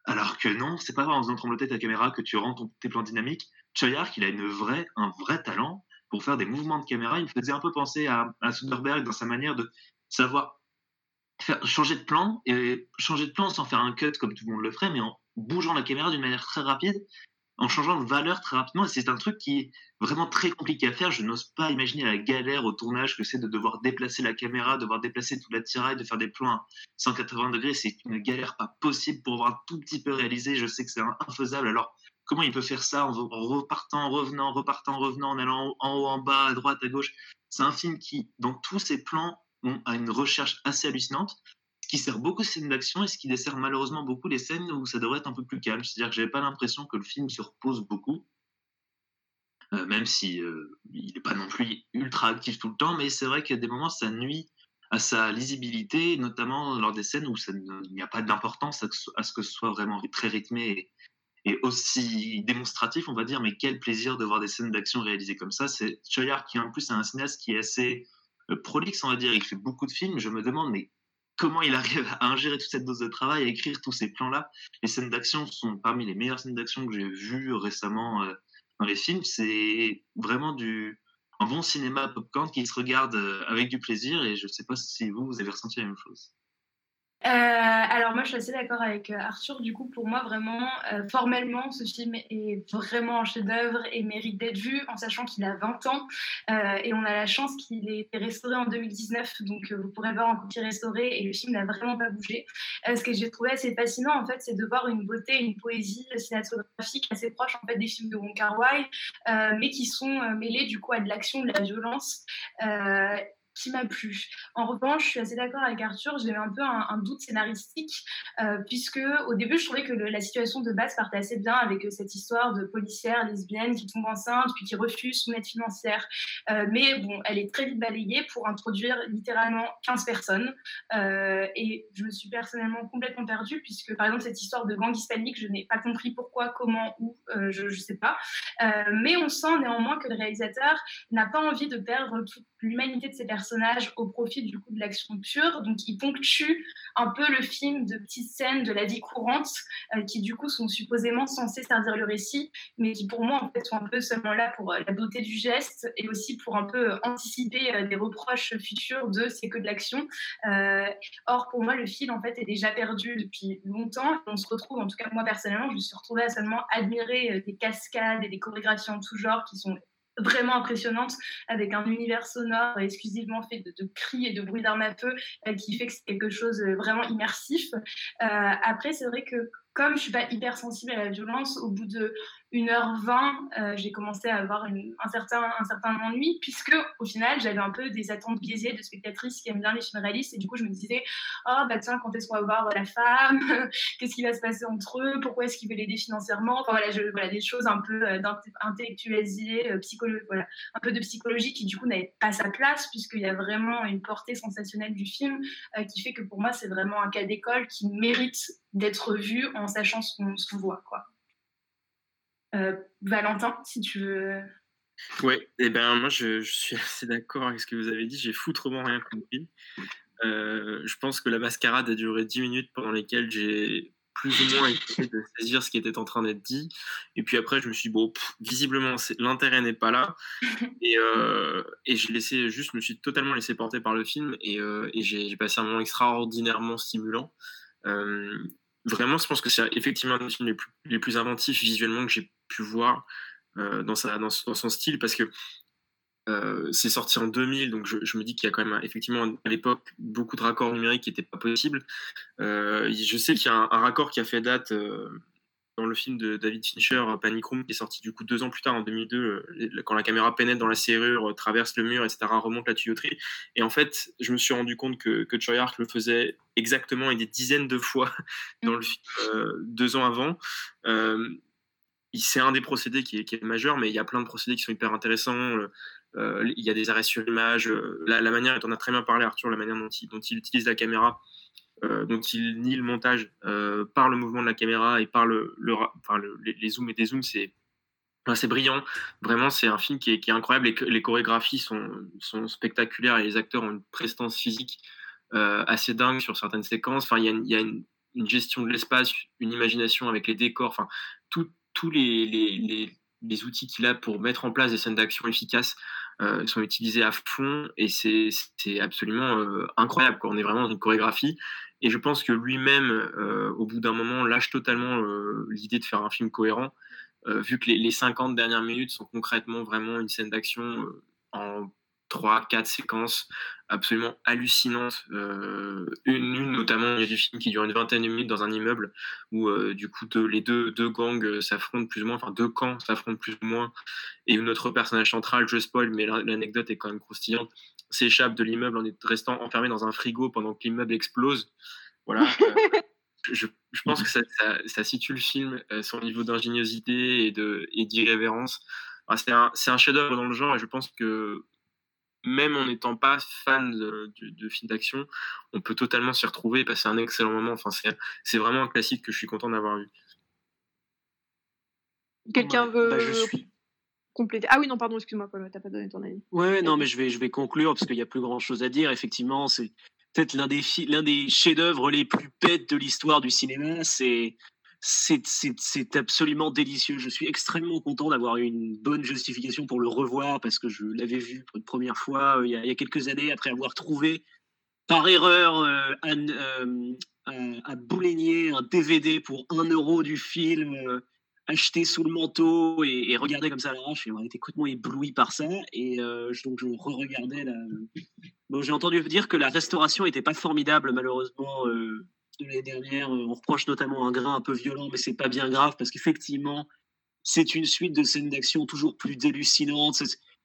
Alors que non, c'est pas en faisant trembloter ta caméra que tu rends tes plans dynamiques. Choyark, il a une un vrai talent pour faire des mouvements de caméra. Il me faisait un peu penser à, à Soderbergh dans sa manière de savoir changer de plan et changer de plan sans faire un cut comme tout le monde le ferait, mais en bougeant la caméra d'une manière très rapide en changeant de valeur très rapidement. Et c'est un truc qui est vraiment très compliqué à faire. Je n'ose pas imaginer la galère au tournage que c'est de devoir déplacer la caméra, de devoir déplacer toute la tiraille, de faire des plans à 180 degrés. C'est une galère pas possible pour voir un tout petit peu réalisé. Je sais que c'est infaisable. Alors, comment il peut faire ça en, repartant, en revenant, repartant, en revenant, en allant en haut, en bas, à droite, à gauche? C'est un film qui, dans tous ses plans, a une recherche assez hallucinante qui sert beaucoup de scènes d'action et ce qui dessert malheureusement beaucoup les scènes où ça devrait être un peu plus calme. C'est-à-dire que j'avais pas l'impression que le film se repose beaucoup, euh, même si euh, il n'est pas non plus ultra actif tout le temps, mais c'est vrai qu'il y a des moments ça nuit à sa lisibilité, notamment lors des scènes où il n'y a pas d'importance à, ce que ce soit vraiment très rythmé et, aussi démonstratif, on va dire, mais quel plaisir de voir des scènes d'action réalisées comme ça. C'est Choyard qui en plus est un cinéaste qui est assez euh, prolixe, on va dire, il fait beaucoup de films, je me demande, mais comment il arrive à ingérer toute cette dose de travail, à écrire tous ces plans-là. Les scènes d'action sont parmi les meilleures scènes d'action que j'ai vues récemment euh, dans les films. C'est vraiment du un bon cinéma popcorn qui se regarde euh, avec du plaisir et je ne sais pas si vous, vous avez ressenti la même chose. Euh, alors moi je suis assez d'accord avec euh, Arthur. Du coup pour moi vraiment euh, formellement ce film est vraiment un chef-d'œuvre et mérite d'être vu en sachant qu'il a 20 ans et on a la chance qu'il ait été restauré en 2019 donc vous pourrez voir en copie restaurée et le film n'a vraiment pas bougé. ce que j'ai trouvé assez fascinant en fait c'est de voir une beauté, une poésie cinématographique assez proche en fait des films de Wong Kar Wai mais qui sont mêlés du coup à de l'action, de la violence m'a plu. En revanche, je suis assez d'accord avec Arthur, eu un peu un, doute scénaristique, euh, puisque au début, je trouvais que la situation de base partait assez bien avec euh, cette histoire de policière lesbienne qui tombe enceinte, puis qui refuse son aide financière. Euh, mais bon, elle est très vite balayée pour introduire littéralement 15 personnes. et je me suis personnellement complètement perdue, puisque par exemple, cette histoire de gang hispanique, je n'ai pas compris pourquoi, comment, où, je ne sais pas. mais on sent néanmoins que le réalisateur n'a pas envie de perdre toute l'humanité de ces personnes au profit du coup de l'action pure. Donc il ponctue un peu le film de petites scènes de la vie courante euh, qui du coup sont supposément censées servir le récit, mais qui pour moi en fait sont un peu seulement là pour euh, la beauté du geste et aussi pour un peu euh, anticiper des reproches futurs de c'est que de l'action. or pour moi le film en fait est déjà perdu depuis longtemps. On se retrouve, en tout cas moi personnellement, je me suis retrouvée à seulement admirer des cascades et des chorégraphies en tout genre qui sont vraiment impressionnante avec un univers sonore exclusivement fait de, cris et de bruits d'armes à feu euh, qui fait que c'est quelque chose de vraiment immersif. Euh, après, c'est vrai que comme je suis pas hyper sensible à la violence, au bout de 1h20, euh, j'ai commencé à avoir un, certain, un certain ennui, puisque au final, j'avais un peu des attentes biaisées de spectatrices qui aiment bien les films réalistes, et du coup, je me disais, oh, bah tiens, quand est-ce qu'on va voir la femme? Qu'est-ce qui va se passer entre eux? Pourquoi est-ce qu'il veut l'aider financièrement Enfin, voilà, je, voilà, des choses un peu euh, intellectualisées, euh, voilà, un peu de psychologie qui, du coup, n'avait pas sa place, puisqu'il y a vraiment une portée sensationnelle du film qui fait que pour moi, c'est vraiment un cas d'école qui mérite d'être vu en sachant ce qu'on voit, quoi. Euh, Valentin, si tu veux. Ouais, et eh ben moi je, suis assez d'accord avec ce que vous avez dit, j'ai foutrement rien compris. Euh, je pense que la mascarade a duré 10 minutes pendant lesquelles j'ai plus ou moins essayé de saisir ce qui était en train d'être dit. Et puis après, je me suis dit, bon, visiblement, l'intérêt n'est pas là. Et, euh, et j'ai laissé, juste, je me suis totalement laissé porter par le film et, et j'ai passé un moment extraordinairement stimulant vraiment, je pense que c'est effectivement un des films les plus, les plus inventifs visuellement que j'ai pu voir euh, dans, son style parce que euh, c'est sorti en 2000, donc je, me dis qu'il y a quand même effectivement à l'époque beaucoup de raccords numériques qui n'étaient pas possibles. Euh, je sais qu'il y a un, raccord qui a fait date dans le film de David Fincher, Panic Room, qui est sorti du coup deux ans plus tard, en 2002, euh, quand la caméra pénètre dans la serrure, traverse le mur, etc., remonte la tuyauterie. Et en fait, je me suis rendu compte que, que Choi le faisait exactement et des dizaines de fois dans le film deux ans avant. C'est un des procédés qui est, majeur, mais il y a plein de procédés qui sont hyper intéressants. il y a des arrêts sur image, la, manière, et on a très bien parlé Arthur, la manière dont il, dont il utilise la caméra euh, dont il nie le montage euh, par le mouvement de la caméra et par le, les, zooms et des zooms, c'est c'est brillant. Vraiment, c'est un film qui est, incroyable. Les, chorégraphies sont, spectaculaires et les acteurs ont une prestance physique euh, assez dingue sur certaines séquences. Enfin, il y a, une, gestion de l'espace, une imagination avec les décors. Enfin, tous les, outils qu'il a pour mettre en place des scènes d'action efficaces sont utilisés à fond et c'est absolument incroyable. Quoi. On est vraiment dans une chorégraphie et je pense que lui-même, euh, au bout d'un moment, lâche totalement euh, l'idée de faire un film cohérent. vu que les, 50 dernières minutes sont concrètement vraiment une scène d'action en trois, quatre séquences absolument hallucinantes. Euh, une, une, notamment, il y a du film qui dure une vingtaine de minutes dans un immeuble où euh, du coup les deux, deux gangs euh, s'affrontent plus ou moins, enfin deux camps s'affrontent plus ou moins, et notre personnage central, je spoil, mais l'anecdote est quand même croustillante, s'échappe de l'immeuble en restant enfermé dans un frigo pendant que l'immeuble explose. Voilà. je, je, pense que ça, ça, ça, situe le film, son niveau d'ingéniosité et d'irrévérence. Et c'est un, un chef-d'œuvre dans le genre et je pense que même en n'étant pas fan de, de, films d'action, on peut totalement s'y retrouver et passer un excellent moment. Enfin, c'est vraiment un classique que je suis content d'avoir vu. Quelqu'un veut bah, je suis... compléter? Ah oui, non, pardon, excuse-moi, Paul, t'as pas donné ton avis. Ouais, non, mais je vais, je vais conclure parce qu'il n'y a plus grand-chose à dire. Effectivement, c'est peut-être l'un des, l'un des chefs-d'œuvre les plus bêtes de l'histoire du cinéma. C'est c'est absolument délicieux. Je suis extrêmement content d'avoir une bonne justification pour le revoir parce que je l'avais vu pour une première fois euh, il, y a, quelques années après avoir trouvé par erreur euh, un, euh, un, DVD pour 1 euro du film acheté sous le manteau et, et regardé comme ça à l'arrache. J'ai été complètement ébloui par ça et donc je re-regardais. La... Bon, J'ai entendu dire que la restauration n'était pas formidable malheureusement l'année dernière. Euh, on reproche notamment un grain un peu violent, mais c'est pas bien grave parce qu'effectivement, c'est une suite de scènes d'action toujours plus délucinantes.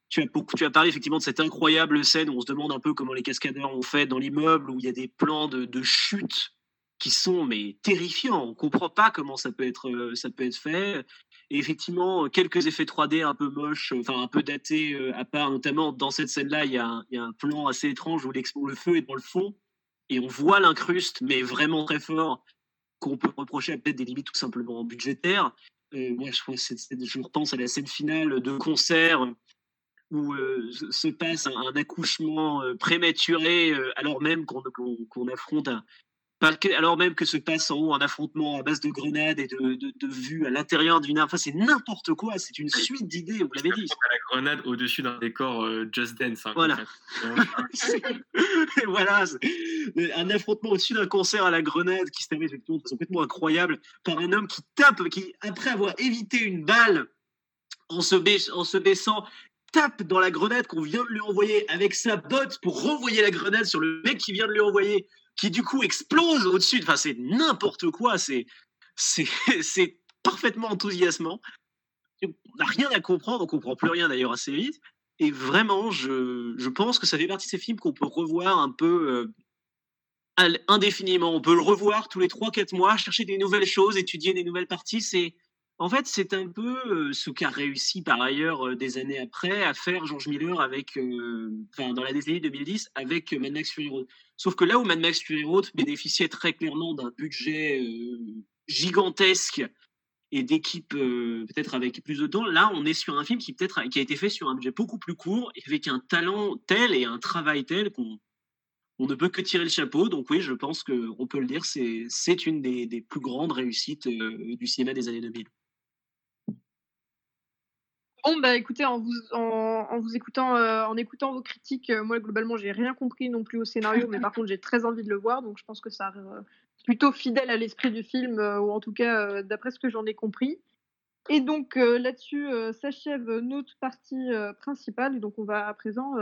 Tu as, parlé effectivement de cette incroyable scène où on se demande un peu comment les cascadeurs ont fait dans l'immeuble, où il y a des plans de, chute qui sont mais terrifiants. On comprend pas comment ça peut être, euh, ça peut être fait. Et effectivement, quelques effets 3D un peu moches, enfin un peu datés, euh, à part notamment dans cette scène-là, il y, a un, il y a un plan assez étrange où le feu est dans le fond et on voit l'incruste, mais vraiment très fort, qu'on peut reprocher à peut-être des limites tout simplement budgétaires. Euh, moi, je, repense à la scène finale de concert où euh, se passe un, accouchement euh, prématuré, euh, alors même qu'on qu affronte un, alors même que se passe en haut un affrontement à base de grenades et de, de, de vues à l'intérieur d'une arme. Enfin, c'est n'importe quoi. C'est une suite d'idées, vous l'avez dit. la grenade au-dessus d'un décor euh, Just Dance. Hein, voilà. voilà. Un affrontement au-dessus d'un concert à la grenade qui se termine effectivement de façon complètement incroyable par un homme qui tape, qui, après avoir évité une balle en se, en se baissant, tape dans la grenade qu'on vient de lui envoyer avec sa botte pour renvoyer la grenade sur le mec qui vient de lui envoyer qui du coup explose au-dessus. Enfin, c'est n'importe quoi. C'est, c'est, c'est parfaitement enthousiasmant. On n'a rien à comprendre, on comprend plus rien d'ailleurs assez vite. Et vraiment, je, je pense que ça fait partie de ces films qu'on peut revoir un peu euh, indéfiniment. On peut le revoir tous les 3-4 mois, chercher des nouvelles choses, étudier des nouvelles parties. C'est, en fait, c'est un peu euh, ce qu'a réussi par ailleurs euh, des années après à faire George Miller avec, euh, enfin, dans la décennie 2010 avec Mad Max Fury Road. Sauf que là où Mad Max Fury Road bénéficiait très clairement d'un budget gigantesque et d'équipes peut-être avec plus de temps, là on est sur un film qui peut-être qui a été fait sur un budget beaucoup plus court et avec un talent tel et un travail tel qu'on on ne peut que tirer le chapeau. Donc oui, je pense qu'on peut le dire, c'est une des, des, plus grandes réussites du cinéma des années 2000. Bon, bah écoutez, en vous, en, vous écoutant, euh, en écoutant vos critiques, euh, moi globalement, j'ai rien compris non plus au scénario, mais par contre, j'ai très envie de le voir, donc je pense que ça euh, plutôt fidèle à l'esprit du film, ou en tout cas, d'après ce que j'en ai compris. Et donc là-dessus s'achève notre partie principale, et donc on va à présent,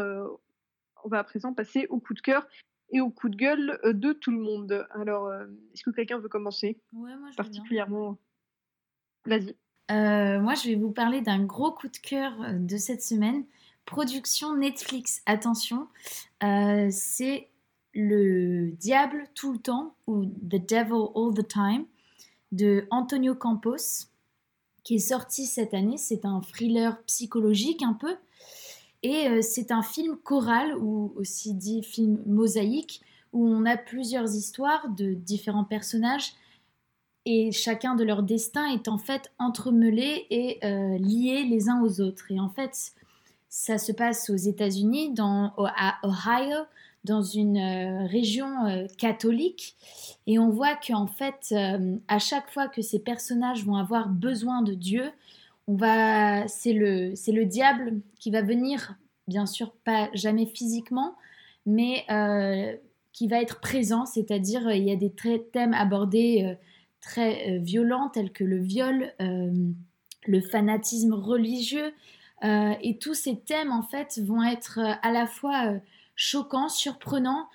on va à présent passer au coup de cœur et au coup de gueule de tout le monde. Alors, est-ce que quelqu'un veut commencer? Ouais, moi je Particulièrement. Vas-y. Euh, moi, je vais vous parler d'un gros coup de cœur euh, de cette semaine. Production Netflix. Attention, euh, c'est Le Diable tout le temps ou The Devil All the Time de Antonio Campos qui est sorti cette année. C'est un thriller psychologique un peu. Et c'est un film choral ou aussi dit film mosaïque où on a plusieurs histoires de différents personnages et chacun de leur destin est en fait entremêlé et euh, lié les uns aux autres. Et en fait, ça se passe aux États-Unis, à Ohio, dans une euh, région euh, catholique. Et on voit qu'en fait, à chaque fois que ces personnages vont avoir besoin de Dieu, on va, c'est le, c'est le diable qui va venir, bien sûr pas jamais physiquement, mais qui va être présent, c'est-à-dire il y a des thèmes abordés très euh, violents tels que le viol, euh, le fanatisme religieux. et tous ces thèmes, en fait, vont être à la fois choquants, surprenants,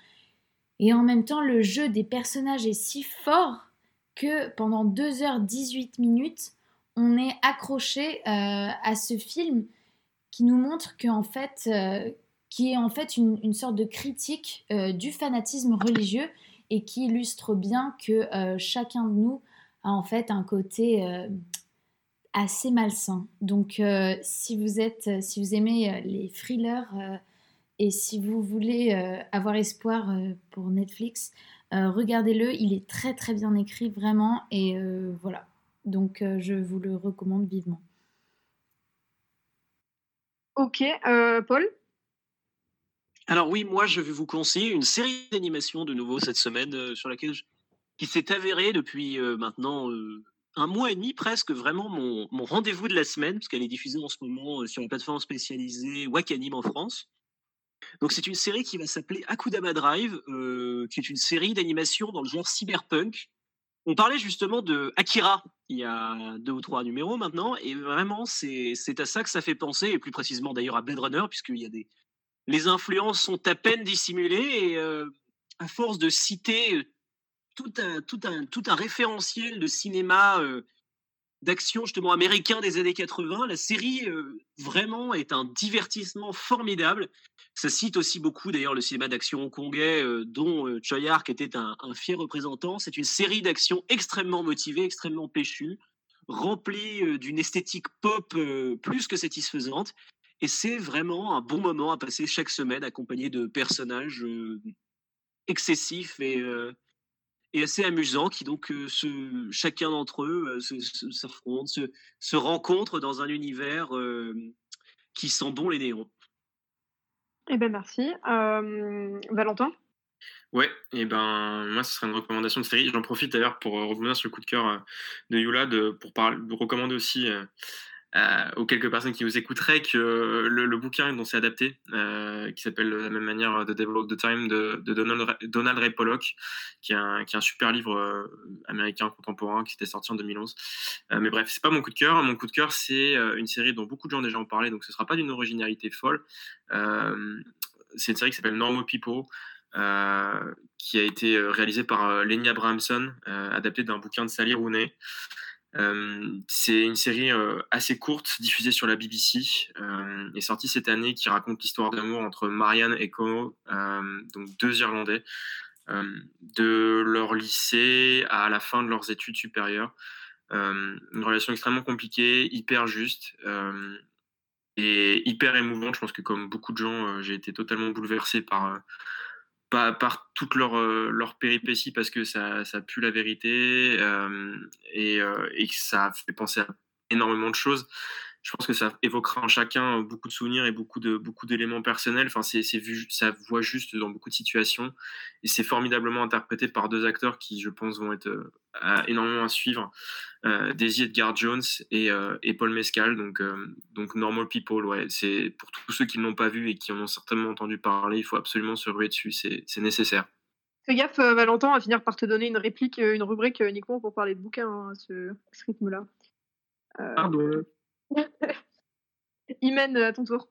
et en même temps, le jeu des personnages est si fort que pendant 2h18 minutes, on est accroché à ce film qui nous montre qu'en fait, qui est en fait une, sorte de critique euh, du fanatisme religieux et qui illustre bien que euh, chacun de nous a en fait un côté euh, assez malsain. Donc si vous êtes, si vous aimez les thrillers et si vous voulez avoir espoir pour Netflix, regardez-le. Il est très très bien écrit vraiment et voilà. Donc je vous le recommande vivement. Ok, Paul? Alors oui, moi je vais vous conseiller une série d'animations de nouveau cette semaine euh, sur laquelle qui s'est avérée depuis euh, maintenant euh, un mois et demi presque vraiment mon, rendez-vous de la semaine parce qu'elle est diffusée en ce moment sur une plateforme spécialisée Wakanim en France. Donc c'est une série qui va s'appeler Akudama Drive, qui est une série d'animation dans le genre cyberpunk. On parlait justement de Akira il y a deux ou trois numéros maintenant, et vraiment c'est à ça que ça fait penser, et plus précisément d'ailleurs à Blade Runner, puisqu'il y a des, les influences sont à peine dissimulées et euh, à force de citer euh, tout un, tout un, tout un référentiel de cinéma euh, d'action justement américain des années 80, la série vraiment est un divertissement formidable. Ça cite aussi beaucoup d'ailleurs le cinéma d'action hongkongais dont Choi Ark était un, fier représentant. C'est une série d'action extrêmement motivée, extrêmement péchue, remplie d'une esthétique pop plus que satisfaisante et c'est vraiment un bon moment à passer chaque semaine accompagné de personnages excessifs et, et, assez amusants qui donc se, chacun d'entre eux s'affrontent, se, se, rencontrent dans un univers qui sent bon les néons. Eh ben merci. Valentin? Ouais, et ben moi ce serait une recommandation de série. J'en profite d'ailleurs pour revenir sur le coup de cœur de Yula de, pour parler, de recommander aussi euh, aux quelques personnes qui vous écouteraient que le, bouquin dont c'est adapté, euh, qui s'appelle de la même manière The Devil of the Time de, Donald, Donald, Ray Pollock, qui est un, qui est un super livre euh, américain contemporain qui était sorti en 2011. mais bref, c'est pas mon coup de cœur. Mon coup de cœur, c'est une série dont beaucoup de gens déjà ont parlé, donc ce sera pas d'une originalité folle. c'est une série qui s'appelle Normal People. qui a été réalisée par Lenny Abramson, adaptée d'un bouquin de Sally Rooney c'est une série assez courte diffusée sur la BBC euh, et sortie cette année qui raconte l'histoire d'amour entre Marianne et Como, donc deux Irlandais, de leur lycée à la fin de leurs études supérieures. une relation extrêmement compliquée, hyper juste et hyper émouvante. Je pense que comme beaucoup de gens, j'ai été totalement bouleversé par pas par toutes leurs leur péripéties parce que ça, ça pue la vérité et, et, que ça fait penser à énormément de choses je pense que ça évoquera en chacun beaucoup de souvenirs et beaucoup de beaucoup d'éléments personnels. Enfin, c'est vu, ça voit juste dans beaucoup de situations et c'est formidablement interprété par deux acteurs qui, je pense, vont être euh, énormément à suivre. Euh, Daisy Edgar Jones et, euh, et Paul Mescal. Donc, euh, donc Normal People, ouais. C'est pour tous ceux qui ne l'ont pas vu et qui en ont certainement entendu parler, il faut absolument se ruer dessus. C'est nécessaire. Fais gaffe, Valentin, à finir par te donner une réplique, une rubrique uniquement pour parler de bouquins hein, à ce, ce rythme-là. Pardon. Imen, à ton tour.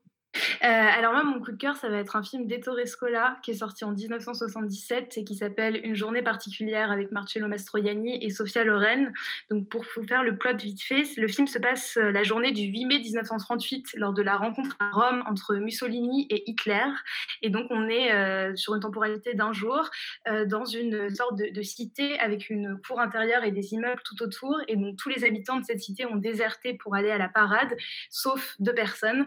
Euh, alors moi, mon coup de cœur, ça va être un film d'Ettore Scola qui est sorti en 1977 et qui s'appelle Une journée particulière avec Marcello Mastroianni et Sofia Loren. Donc pour vous faire le plot vite fait, le film se passe euh, la journée du 8 mai 1938 lors de la rencontre à Rome entre Mussolini et Hitler. Et donc on est euh, sur une temporalité d'un jour dans une sorte de, cité avec une cour intérieure et des immeubles tout autour. Et donc tous les habitants de cette cité ont déserté pour aller à la parade, sauf deux personnes,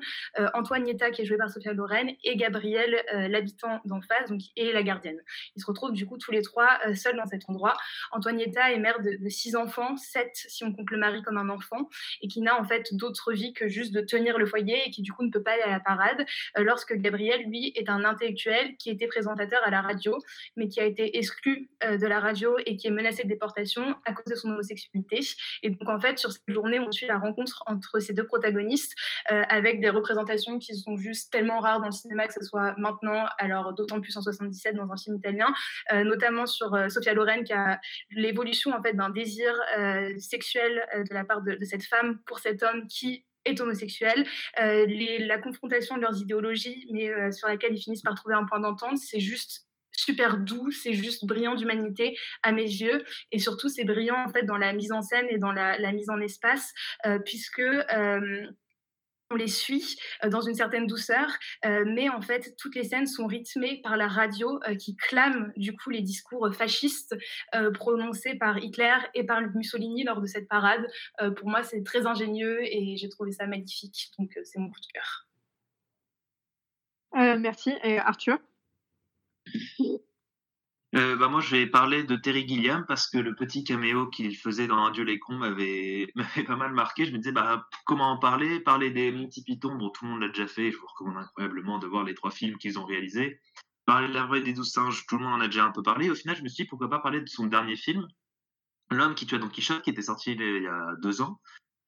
Antoine qui est joué par Sophia Loren, et Gabriel, euh, l'habitant d'en face, donc, et la gardienne. Ils se retrouvent du coup tous les trois euh, seuls dans cet endroit. Antonietta est mère de, six enfants, sept si on compte le mari comme un enfant, et qui n'a en fait d'autre vie que juste de tenir le foyer et qui du coup ne peut pas aller à la parade, euh, lorsque Gabriel, lui, est un intellectuel qui était présentateur à la radio, mais qui a été exclu de la radio et qui est menacé de déportation à cause de son homosexualité. Et donc en fait, sur cette journée, on suit la rencontre entre ces deux protagonistes avec des représentations qui sont juste tellement rare dans le cinéma que ce soit maintenant, alors d'autant plus en 77 dans un film italien, notamment sur Sofia Loren qui a l'évolution en fait d'un désir sexuel de la part de, cette femme pour cet homme qui est homosexuel, les, la confrontation de leurs idéologies, mais sur laquelle ils finissent par trouver un point d'entente, c'est juste super doux, c'est juste brillant d'humanité à mes yeux, et surtout c'est brillant en fait dans la mise en scène et dans la, mise en espace, euh, puisque euh, on les suit euh, dans une certaine douceur, mais en fait toutes les scènes sont rythmées par la radio qui clame du coup les discours fascistes prononcés par Hitler et par Mussolini lors de cette parade. pour moi c'est très ingénieux et j'ai trouvé ça magnifique, donc c'est mon coup de cœur. merci. Et Arthur? Euh, bah moi, je vais parler de Terry Gilliam parce que le petit caméo qu'il faisait dans Un Dieu les cons m'avait pas mal marqué. Je me disais, bah, comment en parler? Parler des Monty Python, bon, tout le monde l'a déjà fait. Je vous recommande incroyablement de voir les trois films qu'ils ont réalisés. Parler de la vraie des douze singes, tout le monde en a déjà un peu parlé. Au final, je me suis dit, pourquoi pas parler de son dernier film, L'homme qui tua Don Quichotte, qui était sorti il y a deux ans,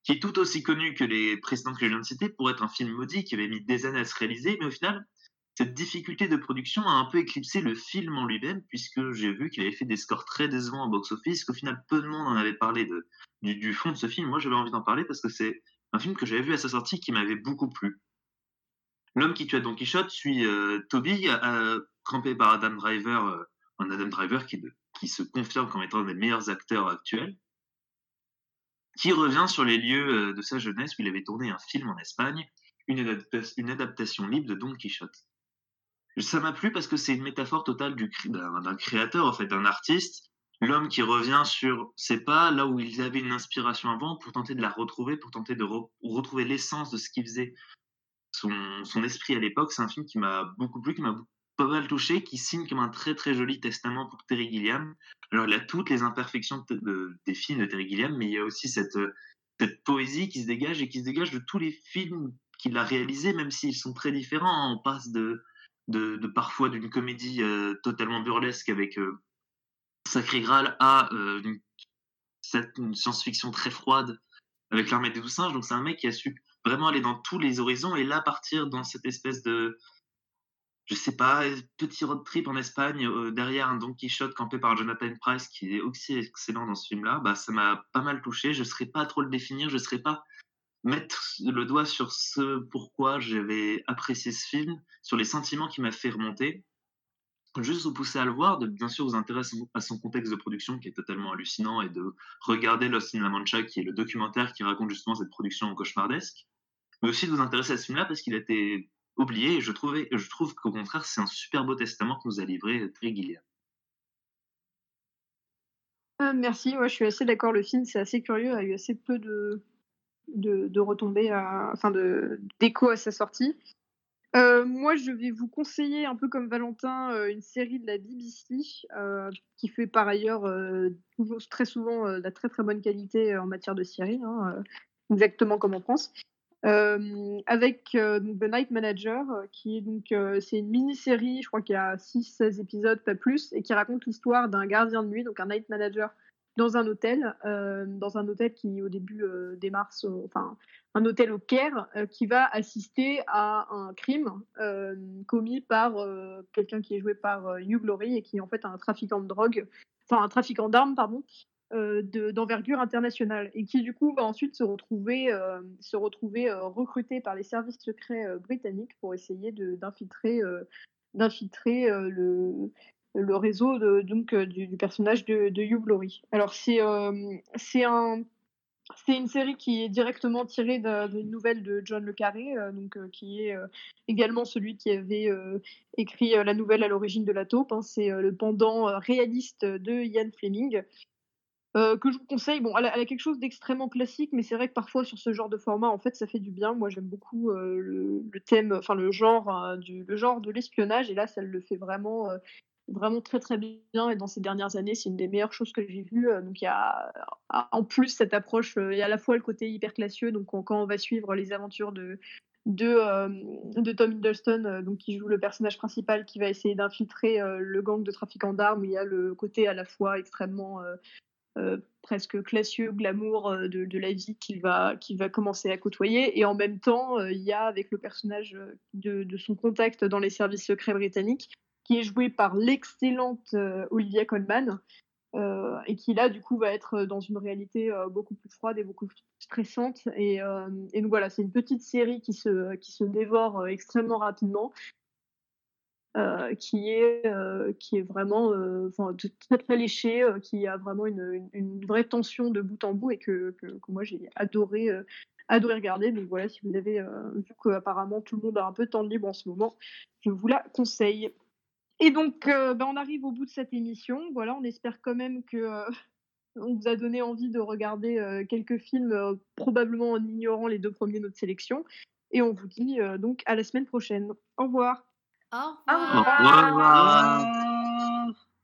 qui est tout aussi connu que les précédents que je viens de citer, pour être un film maudit qui avait mis des années à se réaliser, mais au final, cette difficulté de production a un peu éclipsé le film en lui-même, puisque j'ai vu qu'il avait fait des scores très décevants au box-office, qu'au final peu de monde en avait parlé du, fond de ce film. Moi, j'avais envie d'en parler parce que c'est un film que j'avais vu à sa sortie qui m'avait beaucoup plu. L'homme qui tue Don Quichotte suit euh, Toby, euh, campé par Adam Driver, euh, un Adam Driver qui, se confirme comme étant un des meilleurs acteurs actuels, qui revient sur les lieux de sa jeunesse où il avait tourné un film en Espagne, une adaptation libre de Don Quichotte ça m'a plu parce que c'est une métaphore totale d'un créateur, en fait, d'un artiste. L'homme qui revient sur ses pas, là où il avait une inspiration avant, pour tenter de la retrouver, pour tenter de retrouver l'essence de ce qu'il faisait son, esprit à l'époque. C'est un film qui m'a beaucoup plu, qui m'a pas mal touché, qui signe comme un très très joli testament pour Terry Gilliam. Alors il a toutes les imperfections des films de Terry Gilliam, mais il y a aussi cette, cette poésie qui se dégage et qui se dégage de tous les films qu'il a réalisés, même s'ils sont très différents. On passe de de, parfois d'une comédie euh, totalement burlesque avec euh, Sacré Graal à euh, une, science-fiction très froide avec l'armée des douze singes. Donc c'est un mec qui a su vraiment aller dans tous les horizons et là partir dans cette espèce de je sais pas, petit road trip en Espagne derrière un Don Quichotte campé par Jonathan Price qui est aussi excellent dans ce film-là, bah ça m'a pas mal touché. Je ne saurais pas trop le définir, je saurais pas mettre le doigt sur ce pourquoi j'avais apprécié ce film, sur les sentiments qui m'a fait remonter. Juste vous pousser à le voir, de bien sûr vous intéresser à son contexte de production qui est totalement hallucinant et de regarder Lost in La Mancha qui est le documentaire qui raconte justement cette production cauchemardesque, mais aussi de vous intéresser à ce film-là parce qu'il a été oublié et je, trouvais, je trouve qu'au contraire c'est un super beau testament que nous a livré Terry Gilliam. Euh, merci, ouais, je suis assez d'accord. Le film, c'est assez curieux, il a eu assez peu de, de, de retomber, à, enfin de d'écho à sa sortie. Euh, moi, je vais vous conseiller, un peu comme Valentin, euh, une série de la BBC euh, qui fait par ailleurs très souvent de la très très bonne qualité en matière de série, hein, exactement comme en France. avec The Night Manager, qui est donc c'est une mini-série, je crois qu'il y a 6-16 épisodes, pas plus, et qui raconte l'histoire d'un gardien de nuit, donc un night manager dans un hôtel, euh, dans un hôtel qui au début euh, démarre, enfin un hôtel au Caire, euh, qui va assister à un crime commis par quelqu'un qui est joué par Hugh Glory et qui est en fait un trafiquant de drogue, enfin un trafiquant d'armes pardon, d'envergure internationale et qui du coup va ensuite se retrouver, se retrouver recruté par les services secrets britanniques pour essayer d'infiltrer d'infiltrer le, le réseau donc euh, du, personnage de, de Hugh Laurie. Alors c'est euh, c'est un c'est une série qui est directement tirée d'une nouvelle de John Le Carré, euh, donc, qui est également celui qui avait écrit la nouvelle à l'origine de la taupe. Hein. c'est le pendant réaliste de Ian Fleming, que je vous conseille. Bon, elle a, quelque chose d'extrêmement classique, mais c'est vrai que parfois sur ce genre de format, en fait, ça fait du bien. Moi, j'aime beaucoup le, thème, enfin le genre, du, le genre de l'espionnage, et là, ça le fait vraiment vraiment très très bien et dans ces dernières années c'est une des meilleures choses que j'ai vues euh, donc il y a en plus cette approche euh, il y a à la fois le côté hyper classieux donc quand on va suivre les aventures de de, euh, de Tom Hiddleston donc qui joue le personnage principal qui va essayer d'infiltrer le gang de trafiquants d'armes il y a le côté à la fois extrêmement presque classieux, glamour de, la vie qu'il va, qu'il va commencer à côtoyer. Et en même temps, il y a avec le personnage de, son contact dans les services secrets britanniques, qui est joué par l'excellente Olivia Colman, euh, et qui là du coup va être dans une réalité euh, beaucoup plus froide et beaucoup plus stressante. Et, euh, donc voilà c'est une petite série qui se qui se dévore extrêmement rapidement qui est qui est vraiment très très léché qui a vraiment une, une, vraie tension de bout en bout et que moi j'ai adoré adoré regarder. Donc voilà si vous avez vu qu'apparemment tout le monde a un peu de temps libre en ce moment je vous la conseille et donc, euh, ben, on arrive au bout de cette émission. Voilà, on espère quand même que euh, on vous a donné envie de regarder euh, quelques films, probablement en ignorant les deux premiers de notre sélection. Et on vous dit donc à la semaine prochaine. Au revoir. Au revoir. Au revoir.